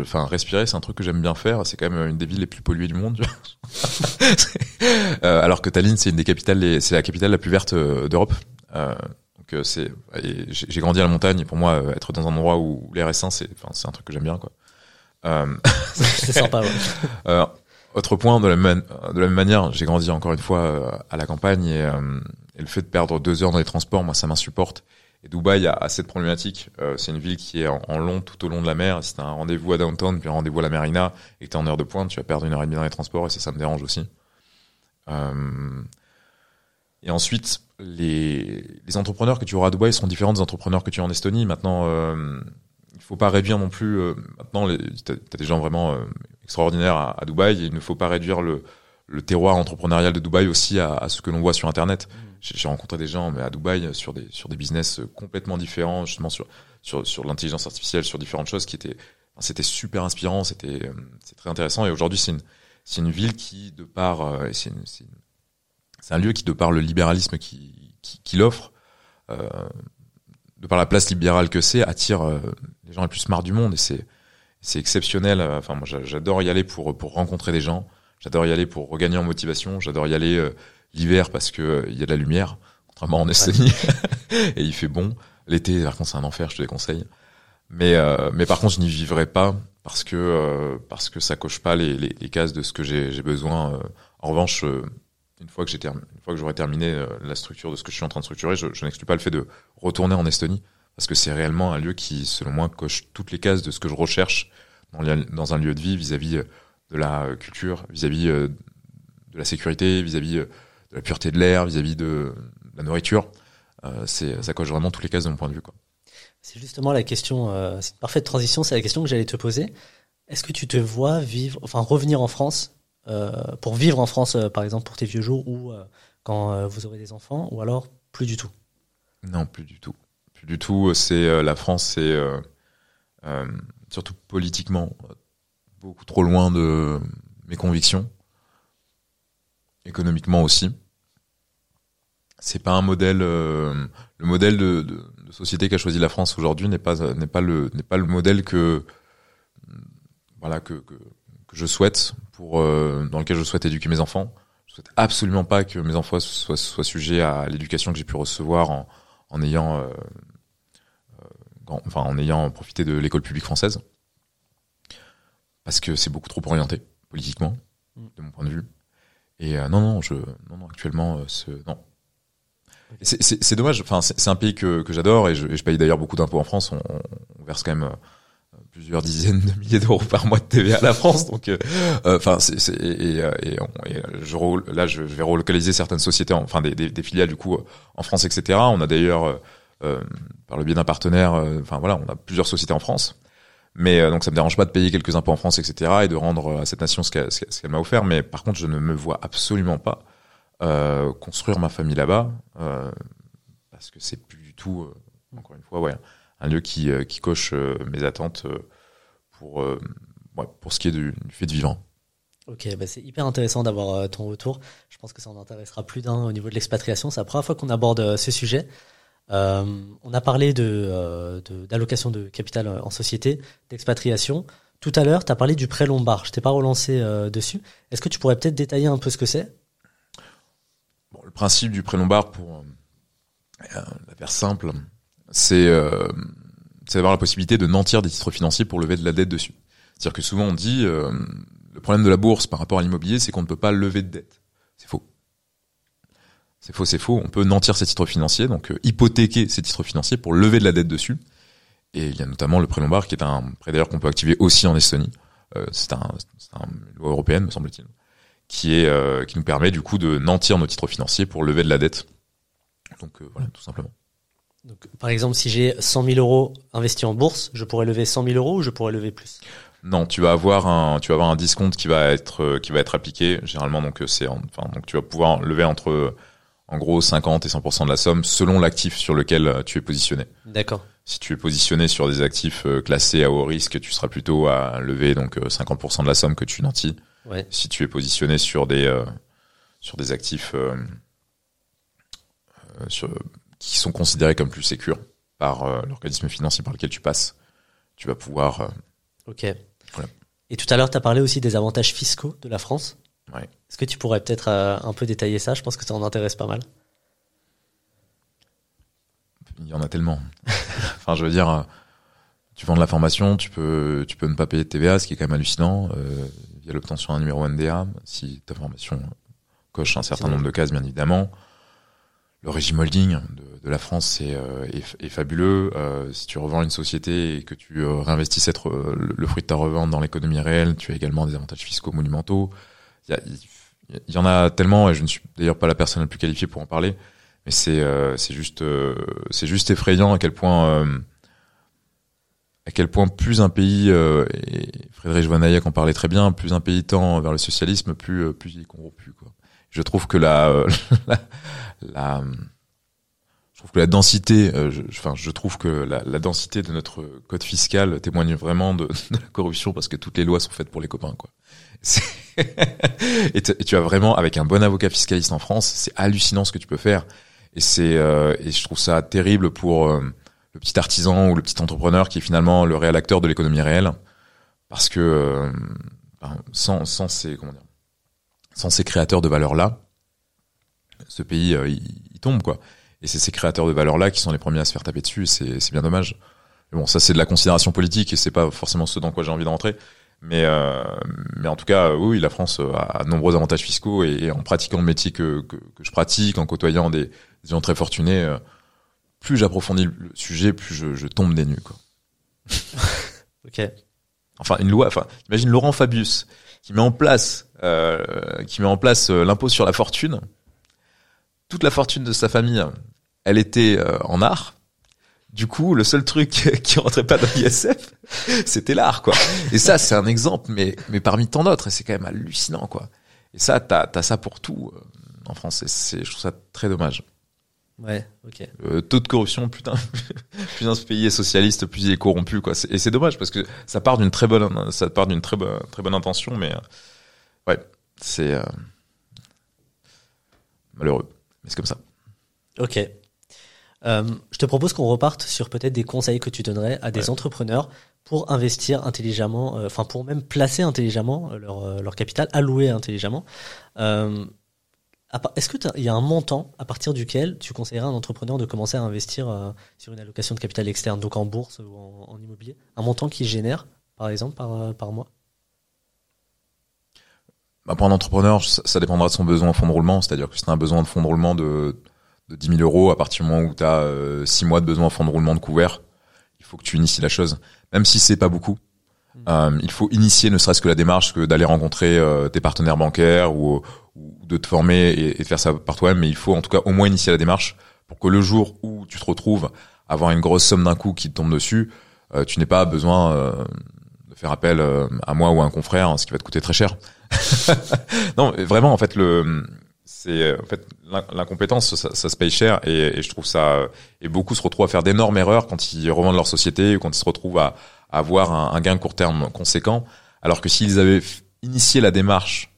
Enfin, respirer, c'est un truc que j'aime bien faire. C'est quand même une des villes les plus polluées du monde. <laughs> euh, alors que Tallinn, c'est une des capitales, c'est la capitale la plus verte euh, d'Europe. donc c'est, j'ai grandi à la montagne, et pour moi, euh, être dans un endroit où l'air est sain, c'est, un truc que j'aime bien, quoi. c'est sympa. Ouais. <laughs> Euh, autre point, de la, même, de la même manière, j'ai grandi encore une fois à la campagne et, et le fait de perdre deux heures dans les transports, moi, ça m'insupporte. Et Dubaï a, a cette problématique. Euh, c'est une ville qui est en, long tout au long de la mer. Si t'as un rendez-vous à downtown puis un rendez-vous à la marina et que t'es en heure de pointe, tu vas perdre une heure et demie dans les transports et ça, ça me dérange aussi. Euh, Et ensuite, les, entrepreneurs que tu auras à Dubaï seront différents des entrepreneurs que tu as en Estonie. Maintenant, euh, il faut pas réduire non plus. Maintenant, tu as, des gens vraiment extraordinaires à, Dubaï. Il ne faut pas réduire le, le terroir entrepreneurial de Dubaï aussi à, à ce que l'on voit sur Internet. Mmh. J'ai rencontré des gens mais à Dubaï sur des sur des business complètement différents, justement sur sur sur l'intelligence artificielle, sur différentes choses qui étaient c'était super inspirant, c'était euh, c'est très intéressant. Et aujourd'hui, c'est une c'est une ville qui, de par euh, c'est c'est un lieu qui, de par le libéralisme qui, qui, qui l'offre, euh, de par la place libérale que c'est, attire euh, les gens les plus smart du monde et c'est c'est exceptionnel. Enfin, moi, j'adore y aller pour pour rencontrer des gens. J'adore y aller pour regagner en motivation. J'adore y aller euh, l'hiver parce que il y a de la lumière, contrairement en Estonie, <laughs> et il fait bon. L'été, par contre, c'est un enfer. Je te déconseille. Mais mais par contre, je n'y vivrai pas parce que parce que ça coche pas les, les, les cases de ce que j'ai besoin. en revanche, une fois que j'ai une fois que j'aurai terminé euh, la structure de ce que je suis en train de structurer, je, je n'exclus pas le fait de retourner en Estonie parce que c'est réellement un lieu qui, selon moi, coche toutes les cases de ce que je recherche dans, dans un lieu de vie vis-à-vis euh, de la culture, vis-à-vis euh, de la sécurité, vis-à-vis de la pureté de l'air, vis-à-vis de la nourriture. Euh, c'est ça coche vraiment toutes les cases de mon point de vue. Quoi. C'est justement la question. Euh, c'est une parfaite transition. C'est la question que j'allais te poser. Est-ce que tu te vois vivre, enfin revenir en France euh, pour vivre en France, euh, par exemple, pour tes vieux jours ou euh, quand vous aurez des enfants, ou alors plus du tout? Non, plus du tout. Plus du tout. C'est la France, c'est surtout politiquement beaucoup trop loin de mes convictions, économiquement aussi. C'est pas un modèle. le modèle de, de, de société qu'a choisi la France aujourd'hui n'est pas n'est pas le n'est pas le modèle que voilà que, que que je souhaite pour euh, dans lequel je souhaite éduquer mes enfants. Je souhaite absolument pas que mes enfants soient, soient sujets à l'éducation que j'ai pu recevoir en, en ayant euh, euh, enfin en ayant profité de l'école publique française parce que c'est beaucoup trop orienté politiquement mm. de mon point de vue. Et non non, je non non actuellement ce non. C'est dommage. Enfin, c'est un pays que, que j'adore et je, et je paye d'ailleurs beaucoup d'impôts en France. On, on, verse quand même plusieurs dizaines de milliers d'euros par mois de TVA à la France. Donc, euh, euh, enfin, c'est, et, et, et, je là, je vais relocaliser certaines sociétés, enfin des, des, des, filiales du coup en France, etc. On a d'ailleurs, euh, par le biais d'un partenaire, enfin voilà, on a plusieurs sociétés en France. Mais donc ça me dérange pas de payer quelques impôts en France, etc. et de rendre à cette nation ce qu'elle, m'a offert. Mais par contre, je ne me vois absolument pas construire ma famille là-bas parce que c'est plus du tout, encore une fois, ouais un lieu qui, euh, qui coche euh, mes attentes euh, pour, ouais, pour ce qui est du, du fait de vivant. Ok, bah c'est hyper intéressant d'avoir ton retour. Je pense que ça en intéressera plus d'un au niveau de l'expatriation. C'est la première fois qu'on aborde ce sujet. Euh, on a parlé de d'allocation de, capital en société, d'expatriation. Tout à l'heure, tu as parlé du prêt lombard. Je t'ai pas relancé euh, dessus. Est-ce que tu pourrais peut-être détailler un peu ce que c'est? Bon, Le principe du prêt lombard, pour euh, la faire simple, c'est euh, d'avoir la possibilité de nantir des titres financiers pour lever de la dette dessus. C'est-à-dire que souvent on dit euh, le problème de la bourse par rapport à l'immobilier, c'est qu'on ne peut pas lever de dette. C'est faux. C'est faux, c'est faux. On peut nantir ces titres financiers, donc euh, hypothéquer ces titres financiers pour lever de la dette dessus. Et il y a notamment le prêt lombard qui est un prêt d'ailleurs qu'on peut activer aussi en Estonie. Euh, c'est un, un, une loi européenne, me semble-t-il, qui est euh, qui nous permet du coup de nantir nos titres financiers pour lever de la dette. Donc euh, voilà, tout simplement. Donc, par exemple, si j'ai 100 000 euros investis en bourse, je pourrais lever 100 000 euros ou je pourrais lever plus? Non, tu vas avoir un, tu vas avoir un discompte qui va être, euh, qui va être appliqué. Généralement, donc euh, c'est, enfin, donc tu vas pouvoir lever entre, en gros, 50 et 100% de la somme selon l'actif sur lequel euh, tu es positionné. D'accord. Si tu es positionné sur des actifs classés à haut risque, tu seras plutôt à lever donc 50% de la somme que tu nantis. Ouais. Si tu es positionné sur des, euh, sur des actifs euh, sur qui sont considérés comme plus sécures par euh, l'organisme financier par lequel tu passes, tu vas pouvoir. Euh, ok. Voilà. Et tout à l'heure, tu as parlé aussi des avantages fiscaux de la France. Ouais. Est-ce que tu pourrais peut-être euh, un peu détailler ça? Je pense que ça en intéresse pas mal. Il y en a tellement. <laughs> enfin, je veux dire, tu vends de la formation, tu peux, tu peux ne pas payer de TVA, ce qui est quand même hallucinant, euh, via l'obtention d'un numéro NDA, si ta formation coche un certain nombre de cases, bien évidemment le régime holding de, de la France euh, est, est, fabuleux. Euh, si tu revends une société et que tu euh, réinvestis cette, le, le, fruit de ta revente dans l'économie réelle, tu as également des avantages fiscaux monumentaux. Il y en a tellement et je ne suis d'ailleurs pas la personne la plus qualifiée pour en parler. Mais c'est euh, juste c'est juste effrayant à quel point à quel point plus un pays et Frédéric Joannayac en parlait très bien, plus un pays tend vers le socialisme, plus plus il est corrompu quoi. Je trouve que la, <laughs> la, la je trouve que la densité, euh, je, enfin, je trouve que la, la, densité de notre code fiscal témoigne vraiment de, <laughs> de, la corruption parce que toutes les lois sont faites pour les copains, quoi. <laughs> et, tu as vraiment, avec un bon avocat fiscaliste en France, c'est hallucinant ce que tu peux faire. Et c'est, euh, et je trouve ça terrible pour euh, le petit artisan ou le petit entrepreneur qui est finalement le réel acteur de l'économie réelle, parce que ben, sans, sans ces, comment dire, sans ces créateurs de valeur là, ce pays il, il tombe quoi. Et c'est ces créateurs de valeur là qui sont les premiers à se faire taper dessus. C'est c'est bien dommage. Mais bon, ça c'est de la considération politique et c'est pas forcément ce dans quoi j'ai envie d'entrer. Mais euh, mais en tout cas, oui, la France a de nombreux avantages fiscaux et, en pratiquant le métier que, que, que je pratique, en côtoyant des, des gens très fortunés, euh, plus j'approfondis le sujet, plus je, je tombe des nues. Quoi. <laughs> ok. Enfin, une loi. Enfin, imagine Laurent Fabius qui met en place euh, qui met en place euh, l'impôt sur la fortune. Toute la fortune de sa famille elle était euh, en art. Du coup, le seul truc <laughs> qui rentrait pas dans l'ISF, c'était l'art, quoi. Et ça, c'est un exemple, mais mais parmi tant d'autres, et c'est quand même hallucinant, quoi. Et ça, t'as as ça pour tout euh, en France. C'est, je trouve ça très dommage. Ouais, ok. Le taux de corruption, putain, <laughs> plus un pays est socialiste, plus il est corrompu, quoi. Et c'est dommage parce que ça part d'une très bonne, ça part d'une très bonne, très bonne intention, mais euh, ouais, c'est euh, malheureux. Mais c'est comme ça. Ok. Euh, je te propose qu'on reparte sur peut-être des conseils que tu donnerais à des ouais. entrepreneurs pour investir intelligemment, euh, enfin pour même placer intelligemment euh, leur, leur capital, allouer intelligemment. Euh, Est-ce que il y a un montant à partir duquel tu conseillerais à un entrepreneur de commencer à investir euh, sur une allocation de capital externe, donc en bourse ou en, en immobilier, un montant qui génère, par exemple, par, par mois? Bah pour un entrepreneur, ça, ça dépendra de son besoin en fonds de roulement. C'est-à-dire que si tu as un besoin de fonds de roulement de de 10 000 euros à partir du moment où tu as 6 mois de besoin en fonds de roulement de couvert. Il faut que tu inities la chose. Même si c'est pas beaucoup, mmh. euh, il faut initier ne serait-ce que la démarche que d'aller rencontrer euh, tes partenaires bancaires ou, ou, de te former et, et de faire ça par toi-même. Mais il faut en tout cas au moins initier la démarche pour que le jour où tu te retrouves à avoir une grosse somme d'un coup qui te tombe dessus, euh, tu n'aies pas besoin de faire appel à moi ou à un confrère, ce qui va te coûter très cher. <laughs> non, vraiment, en fait, le c'est euh, en fait l'incompétence ça, ça, se paye cher et, et, je trouve ça et beaucoup se retrouvent à faire d'énormes erreurs quand ils revendent leur société ou quand ils se retrouvent à, à avoir un, un, gain court terme conséquent. Alors que s'ils avaient initié la démarche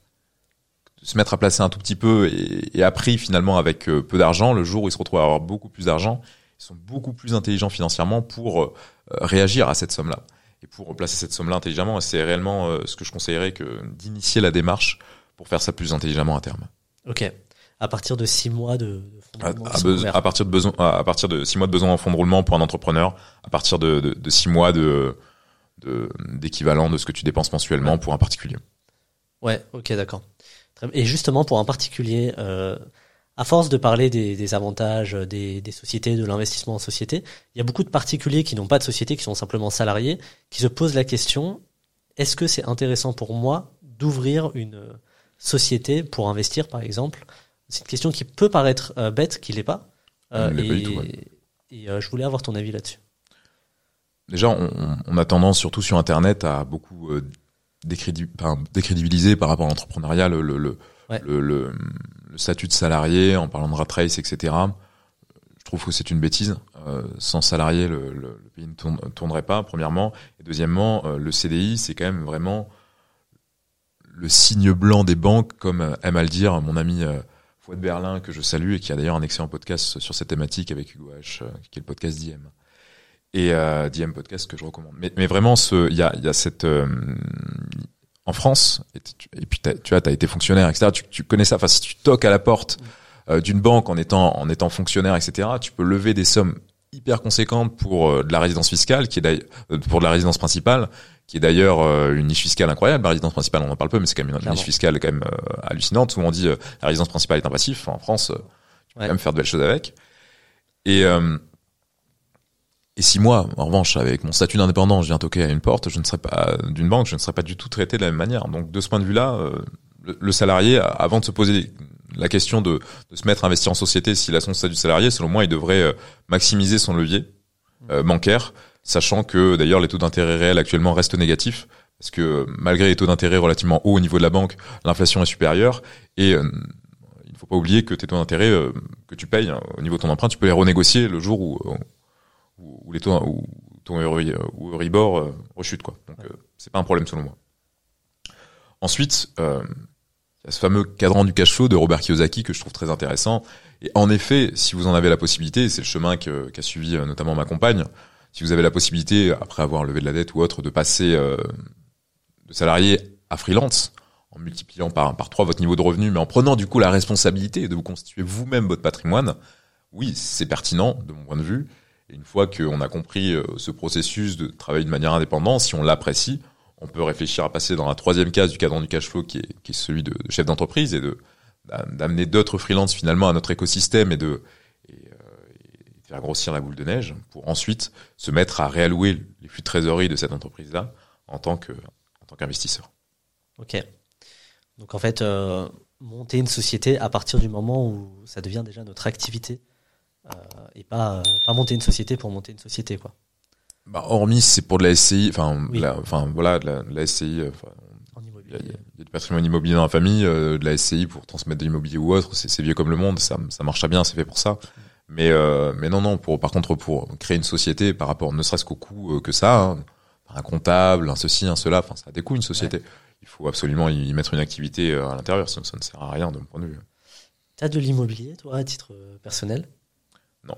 de se mettre à placer un tout petit peu et, et appris finalement avec euh, peu d'argent le jour où ils se retrouvent à avoir beaucoup plus d'argent ils sont beaucoup plus intelligents financièrement pour euh, réagir à cette somme là et pour placer cette somme là intelligemment c'est réellement euh, ce que je conseillerais que d'initier la démarche pour faire ça plus intelligemment à terme Ok. À partir de six mois de, de à, à, à, partir de besoin, à partir de six mois de besoin en fonds de roulement pour un entrepreneur, à partir de, de, de six mois de d'équivalent de, ce que tu dépenses mensuellement ouais. pour un particulier. Ouais, ok, d'accord. Et justement pour un particulier, euh, à force de parler des, des avantages des, des, sociétés, de l'investissement en société, il y a beaucoup de particuliers qui n'ont pas de société, qui sont simplement salariés, qui se posent la question est-ce que c'est intéressant pour moi d'ouvrir une société pour investir, par exemple C'est une question qui peut paraître euh, bête, qui l'est pas. Euh, et, tout, ouais. et euh, je voulais avoir ton avis là-dessus. Déjà, on, on, a tendance, surtout sur Internet, à beaucoup euh, décrédi enfin, décrédibiliser par rapport à l'entrepreneuriat le, le, le, ouais. le, le, statut de salarié, en parlant de rat race, etc. Je trouve que c'est une bêtise. Euh, sans salarié, le, le, pays ne tourne, tournerait pas, premièrement. Et deuxièmement, le CDI, c'est quand même vraiment le signe blanc des banques, comme aime à le dire mon ami euh, Fouad Berlin, que je salue et qui a d'ailleurs un excellent podcast sur cette thématique avec Hugo H, euh, qui est le podcast d'IM. Et euh, d'IM Podcast que je recommande. Mais, vraiment, il y a, y a cette... Euh, en France, et, tu, puis tu vois, tu as été fonctionnaire, etc. Tu, connais ça. Enfin, si tu toques à la porte euh, d'une banque en étant, en étant fonctionnaire, etc., tu peux lever des sommes hyper conséquentes pour euh, de la résidence fiscale, qui est pour de la résidence principale, qui est d'ailleurs euh, une niche fiscale incroyable. La résidence principale, on en parle peu, mais c'est quand même une Clairement. niche fiscale quand même euh, hallucinante. Souvent on dit euh, la résidence principale est un passif. En France, tu peux ouais. quand même faire de belles choses avec. Et et si moi, en revanche, avec mon statut d'indépendant, je viens toquer à une porte, je ne serais pas d'une banque, je ne serais pas du tout traité de la même manière. Donc de ce point de vue-là, le, salarié, avant de se poser la question de, de, se mettre à investir en société, s'il a son statut salarié, selon moi, il devrait maximiser son levier euh, bancaire, sachant que d'ailleurs les taux d'intérêt réels actuellement restent négatifs, parce que malgré les taux d'intérêt relativement hauts au niveau de la banque, l'inflation est supérieure et euh, il ne faut pas oublier que tes taux d'intérêt que tu payes hein, au niveau de ton emprunt, tu peux les renégocier le jour où, où, les taux où ton Euribor rechute quoi. Donc c'est pas un problème selon moi. Ensuite, euh, il y a ce fameux cadran du cash flow de Robert Kiyosaki que je trouve très intéressant. Et en effet, si vous en avez la possibilité, c'est le chemin qu'a suivi euh, notamment ma compagne, si vous avez la possibilité, après avoir levé de la dette ou autre, de passer euh, de salarié à freelance, en multipliant par, par trois votre niveau de revenu, mais en prenant du coup la responsabilité de vous constituer vous-même votre patrimoine, oui, c'est pertinent de mon point de vue. Et une fois qu'on a compris euh, ce processus de travailler de manière indépendante, si on l'apprécie, on peut réfléchir à passer dans la troisième case du cadran du cash flow qui est, celui de, chef d'entreprise et de d'amener d'autres freelances finalement à notre écosystème et de euh, faire grossir la boule de neige pour ensuite se mettre à réallouer les flux de trésorerie de cette entreprise là en tant que en tant qu'investisseur. Ok. Donc en fait euh, monter une société à partir du moment où ça devient déjà notre activité euh, et pas pas monter une société pour monter une société quoi. Bah, hormis c'est pour de la SCI, enfin, enfin voilà, de la, SCI. Euh, il y, a, du patrimoine immobilier dans la famille, euh, de la SCI pour transmettre de l'immobilier ou autre, c'est vieux comme le monde, ça, ça marche bien, c'est fait pour ça. Mais euh, mais non non, pour par contre pour créer une société par rapport ne serait-ce qu'au coût que ça, hein, un comptable, un ceci, un cela, enfin ça a des coûts une société. Il faut absolument y mettre une activité à l'intérieur, sinon ça ne sert à rien de mon point de vue. T'as de l'immobilier toi à titre personnel? Non,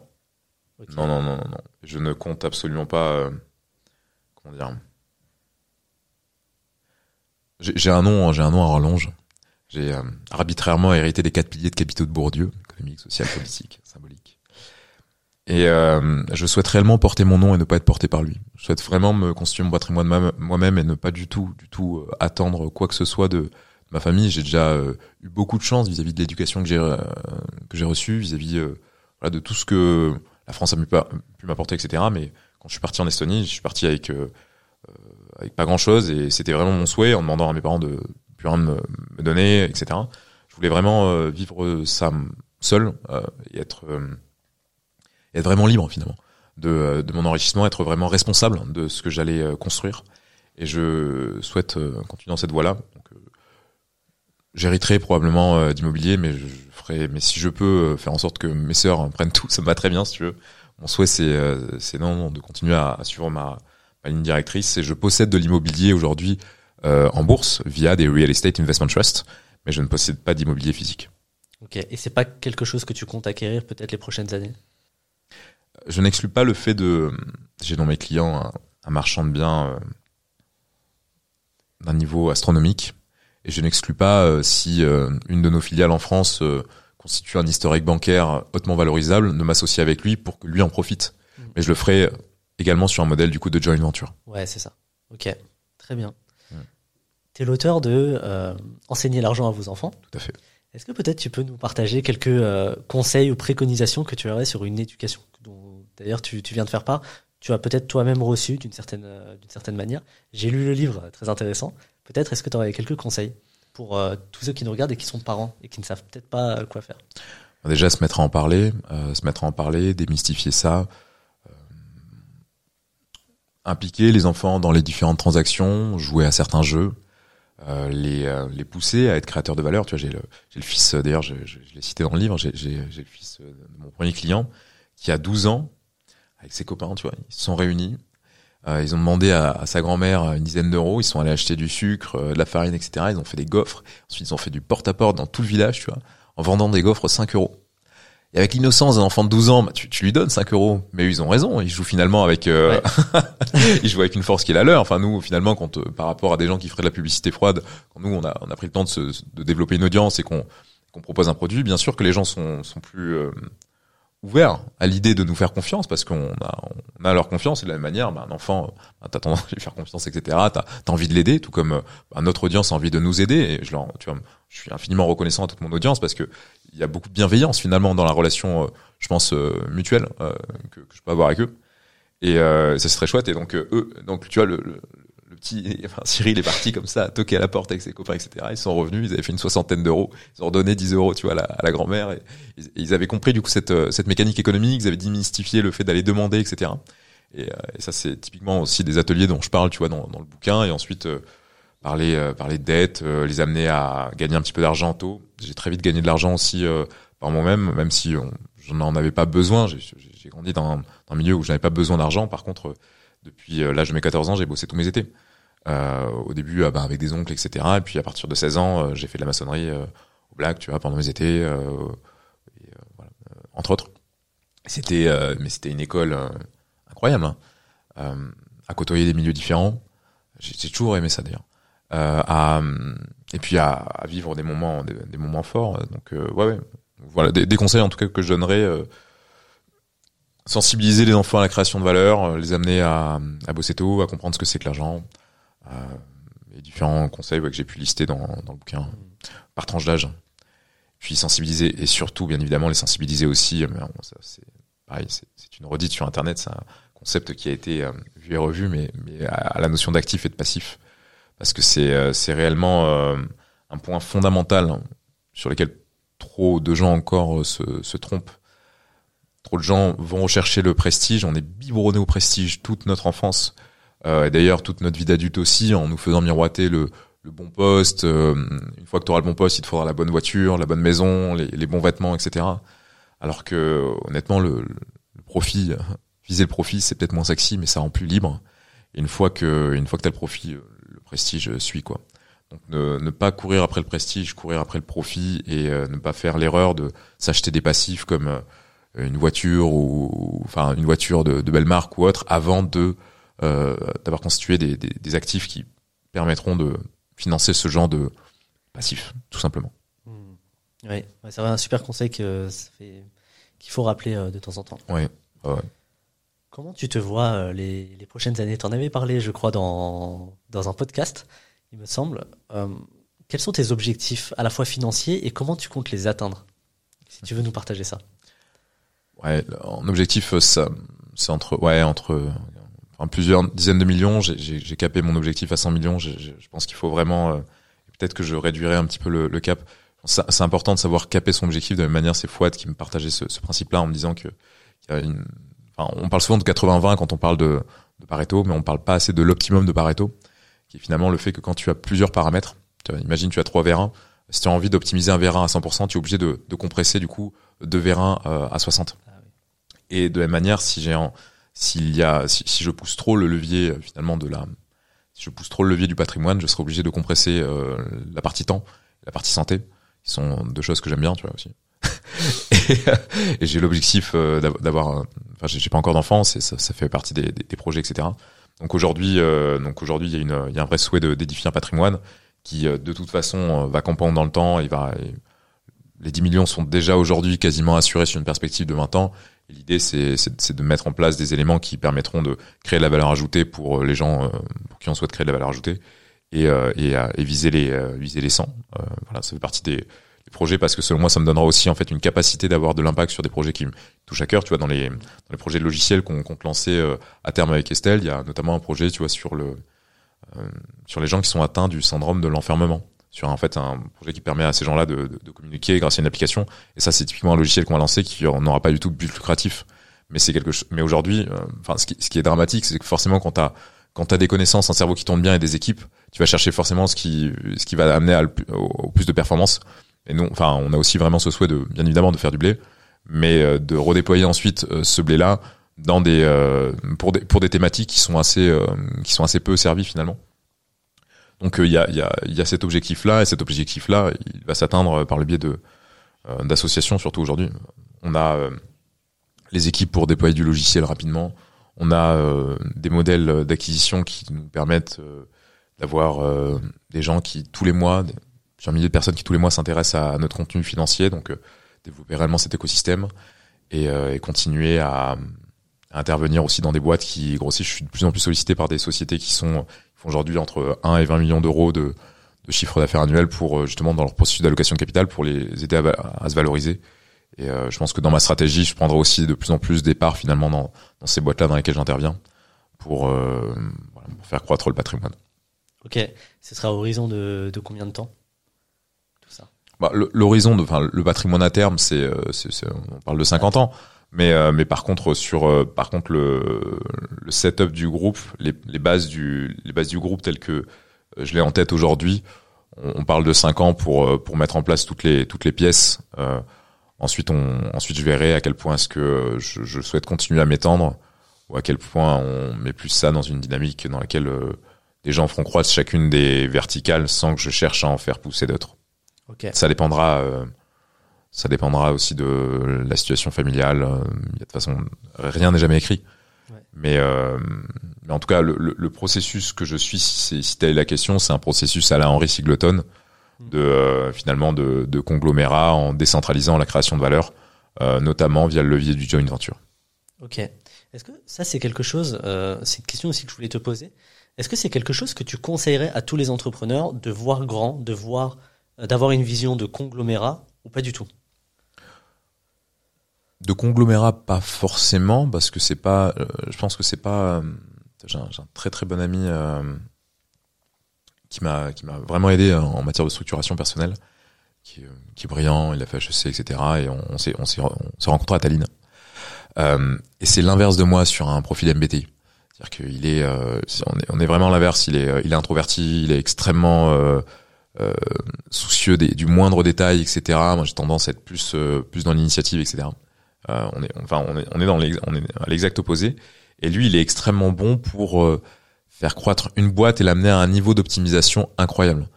non, non, non, Je ne compte absolument pas. Euh, comment dire J'ai un nom, j'ai un nom à rallonge. J'ai euh, arbitrairement hérité des quatre piliers de capitaux de Bourdieu, économique, social, politique, symbolique. Et euh, je souhaite réellement porter mon nom et ne pas être porté par lui. Je souhaite vraiment me constituer mon patrimoine moi-même et ne pas du tout, du tout attendre quoi que ce soit de, ma famille. J'ai déjà eu beaucoup de chance vis-à-vis de l'éducation que j'ai que j'ai reçue, vis-à-vis de tout ce que la France a pu m'apporter, etc. Mais quand je suis parti en Estonie, je suis parti avec euh, euh, avec pas grand chose et c'était vraiment mon souhait en demandant à mes parents de plus rien me, me donner, etc. Je voulais vraiment euh, vivre ça seul et être être vraiment libre finalement de, de mon enrichissement, être vraiment responsable de ce que j'allais construire. Et je souhaite continuer dans cette voie-là. J'hériterai probablement d'immobilier, mais je, mais si je peux euh, faire en sorte que mes sœurs prennent tout, <laughs> ça me va très bien, si tu veux. Mon souhait, c'est, euh, non, de continuer à, suivre ma, ligne directrice. Et je possède de l'immobilier aujourd'hui euh, en bourse via des real estate investment trusts, mais je ne possède pas d'immobilier physique. Ok. Et c'est pas quelque chose que tu comptes acquérir peut-être les prochaines années? Je n'exclus pas le fait de. J'ai dans mes clients un, un marchand de biens d'un niveau astronomique et je n'exclus pas euh, si euh, une de nos filiales en France euh, constitue un historique bancaire hautement valorisable, de m'associer avec lui pour que lui en profite. Mm. Mais je le ferai également sur un modèle du coup de joint venture. Ouais, c'est ça. Ok, très bien. Tu es l'auteur de Enseigner l'argent à vos enfants. Tout à fait. Est-ce que peut-être tu peux nous partager quelques conseils ou préconisations que tu aurais sur une éducation dont d'ailleurs tu, viens de faire part tu as peut-être toi-même reçu d'une certaine, certaine manière. J'ai lu le livre, très intéressant. Peut-être est-ce que tu aurais quelques conseils pour euh, tous ceux qui nous regardent et qui sont parents et qui ne savent peut-être pas euh, quoi faire? Déjà se mettre à en parler, euh, se mettre à en parler, démystifier ça, impliquer les enfants dans les différentes transactions, jouer à certains jeux, les, pousser à être créateurs de valeur. Tu vois, j'ai le, fils, d'ailleurs, je, l'ai cité dans le livre, j'ai le fils de mon premier client qui a 12 ans, avec ses copains, tu vois, ils se sont réunis, euh, ils ont demandé à, sa grand-mère une dizaine d'euros. Ils sont allés acheter du sucre, euh, de la farine, etc. Ils ont fait des gaufres. Ensuite, ils ont fait du porte-à-porte dans tout le village, tu vois, en vendant des gaufres 5 euros. Et avec l'innocence d'un enfant de 12 ans, bah, tu, tu, lui donnes 5 euros. Mais ils ont raison. Ils jouent finalement avec, euh, <laughs> ils jouent avec une force qui est la leur. Enfin, nous, finalement, quand, par rapport à des gens qui feraient de la publicité froide, quand nous, on a, on a pris le temps de, se, de développer une audience et qu'on qu'on propose un produit, bien sûr que les gens sont, sont plus, ouvert à l'idée de nous faire confiance parce qu'on a, on a leur confiance et de la même manière, bah, un enfant, bah, t'as tendance à lui faire confiance, etc. T'as as envie de l'aider, tout comme bah, notre audience a envie de nous aider. Et je, leur, tu vois, je suis infiniment reconnaissant à toute mon audience parce que il y a beaucoup de bienveillance finalement dans la relation, euh, je pense euh, mutuelle euh, que, que, je peux avoir avec eux. Et ça c'est très chouette. Et donc eux, donc tu vois le, le, <laughs> Cyril est parti comme ça, toquer à la porte avec ses copains, etc. Ils sont revenus, ils avaient fait une soixantaine d'euros, ils ont redonné 10 euros, tu vois, à la, grand-mère. Et, ils, avaient compris du coup cette, euh, cette mécanique économique, ils avaient démystifié le fait d'aller demander, etc. Et, et ça, c'est typiquement aussi des ateliers dont je parle, tu vois, dans, le bouquin. Et ensuite, parler, euh, parler de dettes, les amener à gagner un petit peu d'argent tôt. J'ai très vite gagné de l'argent aussi par moi-même, même si je n'en avais pas besoin. J'ai grandi dans dans un, milieu où je n'avais pas besoin d'argent. Par contre, depuis l'âge de mes 14 ans, j'ai bossé tous mes étés. Euh, au début, euh, bah, avec des oncles, etc. Et puis à partir de 16 ans, euh, j'ai fait de la maçonnerie au black, tu vois, pendant mes étés, et, voilà, entre autres. C'était, mais c'était une école incroyable, hein. à côtoyer des milieux différents. J'ai toujours aimé ça d'ailleurs. à et puis à, à, vivre des moments des, moments forts donc ouais, ouais voilà des, des, conseils en tout cas que je donnerais sensibiliser les enfants à la création de valeur les amener à, à bosser tôt à comprendre ce que c'est que l'argent euh, les différents conseils que j'ai pu lister dans, dans le bouquin par tranche d'âge. Puis sensibiliser et surtout, bien évidemment, les sensibiliser aussi. Mais bon, ça, c'est pareil, c'est une redite sur Internet, c'est un concept qui a été euh, vu et revu, mais, mais à, la notion d'actif et de passif, parce que c'est euh, réellement euh, un point fondamental hein, sur lequel trop de gens encore se, se trompent. Trop de gens vont rechercher le prestige. On est biberonné au prestige toute notre enfance. Euh, et d'ailleurs, toute notre vie d'adulte aussi, en nous faisant miroiter le, le bon poste. Euh, une fois que tu auras le bon poste, il te faudra la bonne voiture, la bonne maison, les, les bons vêtements, etc. Alors que honnêtement, le, le profit, <laughs> viser le profit, c'est peut-être moins sexy, mais ça rend plus libre. Une fois que, une fois que t'as le profit, le prestige suit quoi. Donc ne, ne, pas courir après le prestige, courir après le profit et euh, ne pas faire l'erreur de s'acheter des passifs comme euh, une voiture ou enfin une voiture de, de belle marque ou autre avant de euh, d'avoir constitué des, des, des, actifs qui permettront de financer ce genre de passif, tout simplement. Mmh. Oui, c'est un super conseil que qu'il faut rappeler euh, de temps en temps. Oui. Ouais. Comment tu te vois euh, les, les prochaines années? Tu en avais parlé, je crois, dans, dans un podcast, il me semble. Euh, quels sont tes objectifs à la fois financiers et comment tu comptes les atteindre? Si tu veux nous partager ça. Ouais, en objectif, ça, c'est entre, ouais, entre enfin, plusieurs dizaines de millions. J'ai capé mon objectif à 100 millions. Je, je pense qu'il faut vraiment, euh, peut-être que je réduirai un petit peu le, le cap. C'est important de savoir caper son objectif de la même manière. C'est Fouad qui me partageait ce, ce principe-là en me disant que y a une, enfin, on parle souvent de 80-20 quand on parle de, de Pareto, mais on parle pas assez de l'optimum de Pareto, qui est finalement le fait que quand tu as plusieurs paramètres, tu vois, imagine tu as trois vérins, si tu as envie d'optimiser un vérin à 100%, tu es obligé de, de compresser du coup deux vérins euh, à 60. Ah oui. Et de la même manière, si j'ai en, s'il y a, si, si, je pousse trop le levier euh, finalement de la, si je pousse trop le levier du patrimoine, je serai obligé de compresser euh, la partie temps, la partie santé, qui sont deux choses que j'aime bien, tu vois aussi. <laughs> et, euh, et j'ai l'objectif euh, d'avoir, enfin j'ai pas encore d'enfants, ça, ça fait partie des, des, projets, etc. Donc aujourd'hui, euh, donc aujourd'hui il y a une, il y a un vrai souhait d'édifier un patrimoine qui de toute façon va campant dans le temps, il va, les 10 millions sont déjà aujourd'hui quasiment assurés sur une perspective de 20 ans L'idée, c'est de mettre en place des éléments qui permettront de créer de la valeur ajoutée pour euh, les gens euh, pour qui on souhaite créer de la valeur ajoutée et, euh, viser les viser les 100. voilà, ça fait partie des, projets parce que selon moi, ça me donnera aussi en fait une capacité d'avoir de l'impact sur des projets qui me touchent à cœur. Tu vois, dans les projets de logiciels qu'on compte lancer à terme avec Estelle, il y a notamment un projet, tu vois, sur les gens qui sont atteints du syndrome de l'enfermement sur en fait un projet qui permet à ces gens-là de, communiquer grâce à une application. Et ça, c'est typiquement un logiciel qu'on va lancer qui n'aura pas du tout de but lucratif. Mais c'est quelque. Mais aujourd'hui, euh, enfin, ce, qui, est dramatique, c'est que forcément, quand t'as quand t'as des connaissances, un cerveau qui tourne bien et des équipes, tu vas chercher forcément ce qui ce qui va amener au, plus de performance. Et non, enfin, on a aussi vraiment ce souhait de, bien évidemment, de faire du blé, mais euh, de redéployer ensuite euh, ce blé-là dans des pour des pour des thématiques qui sont assez qui sont assez peu servies finalement. Donc il y, a, cet objectif-là, et cet objectif-là, il va s'atteindre par le biais de euh, d'associations, surtout aujourd'hui. On a euh, les équipes pour déployer du logiciel rapidement. On a euh, des modèles d'acquisition qui nous permettent d'avoir des gens qui tous les mois, j'ai un millier de personnes qui tous les mois s'intéressent à, notre contenu financier, donc développer réellement cet écosystème et, et continuer à, à, intervenir aussi dans des boîtes qui grossissent. Je suis de plus en plus sollicité par des sociétés qui sont font aujourd'hui entre 1 et 20 millions d'euros de, de chiffre d'affaires annuel pour euh, justement dans leur processus d'allocation de capital pour les aider à, à se valoriser. Et euh, je pense que dans ma stratégie, je prendrai aussi de plus en plus des parts finalement dans, dans ces boîtes-là dans lesquelles j'interviens pour, euh, voilà, pour faire croître le patrimoine. Ok. Ce sera à horizon de, de combien de temps Tout ça? Bah, L'horizon, enfin, le patrimoine à terme, c'est- on parle de 50 ans. Mais, euh, mais par contre, sur, euh, par contre, le, le setup du groupe, les, les bases du, les bases du groupe telles que euh, je l'ai en tête aujourd'hui, on, on parle de 5 ans pour, euh, pour mettre en place toutes les, toutes les pièces. Euh, ensuite, on, ensuite, je verrai à quel point est-ce que euh, je, je souhaite continuer à m'étendre ou à quel point on met plus ça dans une dynamique dans laquelle euh, des gens feront croître chacune des verticales sans que je cherche à en faire pousser d'autres. Ok. Ça dépendra, euh, ça dépendra aussi de la situation familiale. euh, il y a de toute façon, rien n'est jamais écrit. Ouais. Mais, euh, mais en tout cas, le, le- le processus que je suis, si, si telle est la question, c'est un processus à la Henry Singleton Mm. de euh, finalement de, de conglomérat en décentralisant la création de valeur, euh, notamment via le levier du joint venture. Ok. Est-ce que ça c'est quelque chose euh, C'est une question aussi que je voulais te poser. Est-ce que c'est quelque chose que tu conseillerais à tous les entrepreneurs de voir grand, de voir, euh, d'avoir une vision de conglomérat ou pas du tout? De conglomérat, pas forcément, parce que c'est pas. euh, je pense que c'est pas. euh, j'ai un, très très bon ami euh, qui m'a qui m'a vraiment aidé en matière de structuration personnelle, qui, qui est brillant, il a fait HEC, etc. Et on, on s'est on s'est on s'est rencontré à Tallinn. Et c'est l'inverse de moi sur un profil MBTI. C'est-à-dire qu'il est, on est, on est vraiment l'inverse. Il est, il est introverti, il est extrêmement euh, soucieux des, du moindre détail, etc. Moi, j'ai tendance à être plus, euh, plus dans l'initiative, etc. Euh, on est, enfin, on est, on est dans l'ex- on est à l'exact opposé. Et lui, il est extrêmement bon pour euh, faire croître une boîte et l'amener à un niveau d'optimisation incroyable.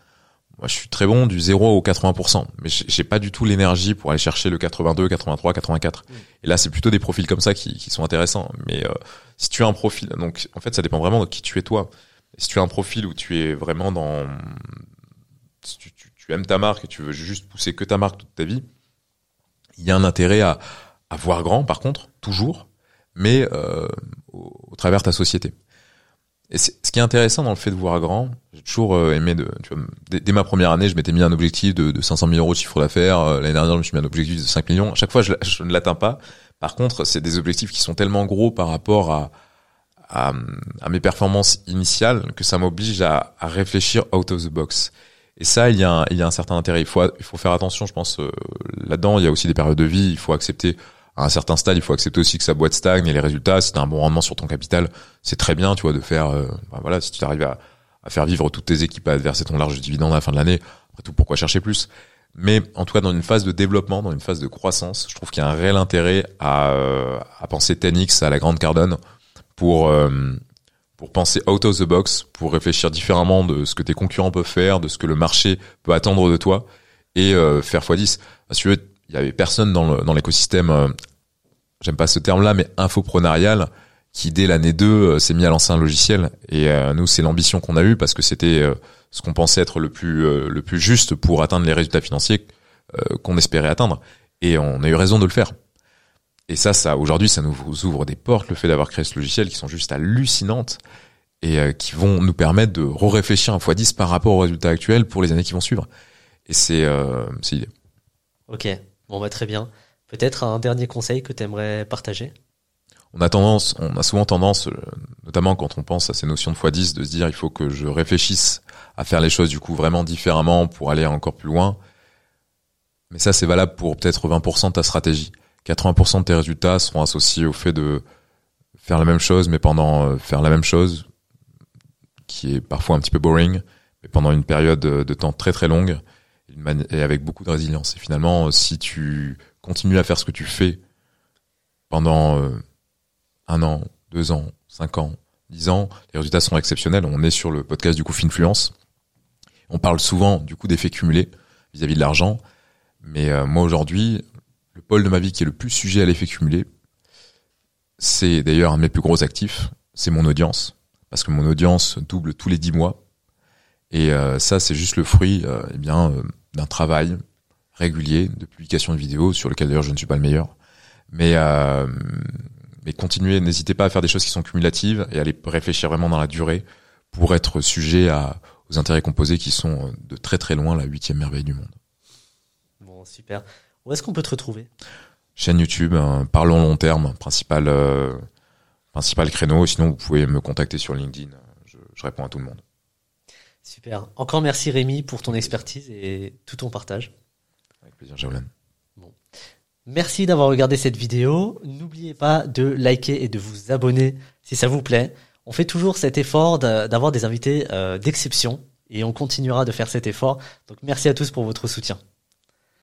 Moi, je suis très bon du 0 au 80%, mais j'ai pas du tout l'énergie pour aller chercher le 82, 83, 84. Mm. Et là, c'est plutôt des profils comme ça qui, qui sont intéressants. Mais euh, si tu as un profil, donc en fait, ça dépend vraiment de qui tu es toi. Si tu as un profil où tu es vraiment dans, si tu, tu, tu aimes ta marque et tu veux juste pousser que ta marque toute ta vie, il y a un intérêt à, à voir grand, par contre, toujours, mais euh, au, travers de ta société. Et ce qui est intéressant dans le fait de voir grand, j'ai toujours euh, aimé de, tu vois, dès, ma première année, je m'étais mis un objectif de, de 500 000 euros de chiffre d'affaires. Euh, L'année dernière, je me suis mis un objectif de 5 millions. À chaque fois, je ne l'atteins pas. Par contre, c'est des objectifs qui sont tellement gros par rapport à, à, à mes performances initiales que ça m'oblige à, à réfléchir out of the box. Et ça, il y a un, il y a un certain intérêt. Il faut, il faut faire attention, je pense, euh, là-dedans. Il y a aussi des périodes de vie. Il faut accepter, à un certain stade, il faut accepter aussi que sa boîte stagne et les résultats, si tu as un bon rendement sur ton capital, c'est très bien, tu vois, de faire, euh, bah voilà, si tu arrives à, à faire vivre toutes tes équipes, à verser ton large dividende à la fin de l'année, après tout, pourquoi chercher plus? Mais en tout cas, dans une phase de développement, dans une phase de croissance, je trouve qu'il y a un réel intérêt à, euh, à penser 10x à la grande Cardone pour, euh, pour penser out of the box, pour réfléchir différemment de ce que tes concurrents peuvent faire, de ce que le marché peut attendre de toi, et euh, faire x10. Parce que il y avait personne dans le- dans l'écosystème, euh, j'aime pas ce terme-là, mais infoprenarial, qui dès l'année 2 euh, s'est mis à lancer un logiciel. Et euh, nous, c'est l'ambition qu'on a eue parce que c'était ce qu'on pensait être le plus le plus juste pour atteindre les résultats financiers qu'on espérait atteindre. Et on a eu raison de le faire. Et ça, ça aujourd'hui, ça nous ouvre des portes, le fait d'avoir créé ce logiciel, qui sont juste hallucinantes et euh, qui vont nous permettre de re-réfléchir un fois 10 par rapport aux résultats actuels pour les années qui vont suivre. Et c'est euh, c'est l'idée. Ok. Bon bah très bien. Peut-être un dernier conseil que tu aimerais partager? On a tendance, on a souvent tendance, euh, notamment quand on pense à ces notions de x10, de se dire il faut que je réfléchisse à faire les choses du coup vraiment différemment pour aller encore plus loin. Mais ça, c'est valable pour peut-être 20% de ta stratégie. 80% de tes résultats seront associés au fait de faire la même chose, mais pendant euh, faire la même chose, qui est parfois un petit peu boring, mais pendant une période de de temps très très longue et avec beaucoup de résilience. Et finalement, euh, si tu continues à faire ce que tu fais pendant euh, un an, deux ans, cinq ans, dix ans, les résultats sont exceptionnels. On est sur le podcast du coup Finfluence. On parle souvent du coup d'effets cumulés vis-à-vis de l'argent. Mais euh, moi aujourd'hui, le pôle de ma vie qui est le plus sujet à l'effet cumulé, c'est d'ailleurs un de mes plus gros actifs, c'est mon audience. Parce que mon audience double tous les dix mois. Et euh, ça, c'est juste le fruit euh, eh bien euh, d'un travail régulier de publication de vidéos sur lequel d'ailleurs je ne suis pas le meilleur. Mais euh, mais continuez, n'hésitez pas à faire des choses qui sont cumulatives et à les réfléchir vraiment dans la durée pour être sujet à, aux intérêts composés qui sont euh, de très très loin la huitième merveille du monde. Bon super. Où est-ce qu'on peut te retrouver? Chaîne YouTube, euh, parlons long terme, principal euh, principal créneau. Sinon, vous pouvez me contacter sur LinkedIn. Je, je réponds à tout le monde. Super. Encore merci Rémi pour ton expertise et tout ton partage. Avec plaisir, Jaolan. Merci d'avoir regardé cette vidéo. N'oubliez pas de liker et de vous abonner si ça vous plaît. On fait toujours cet effort d'avoir des invités euh, d'exception et on continuera de faire cet effort. Donc merci à tous pour votre soutien.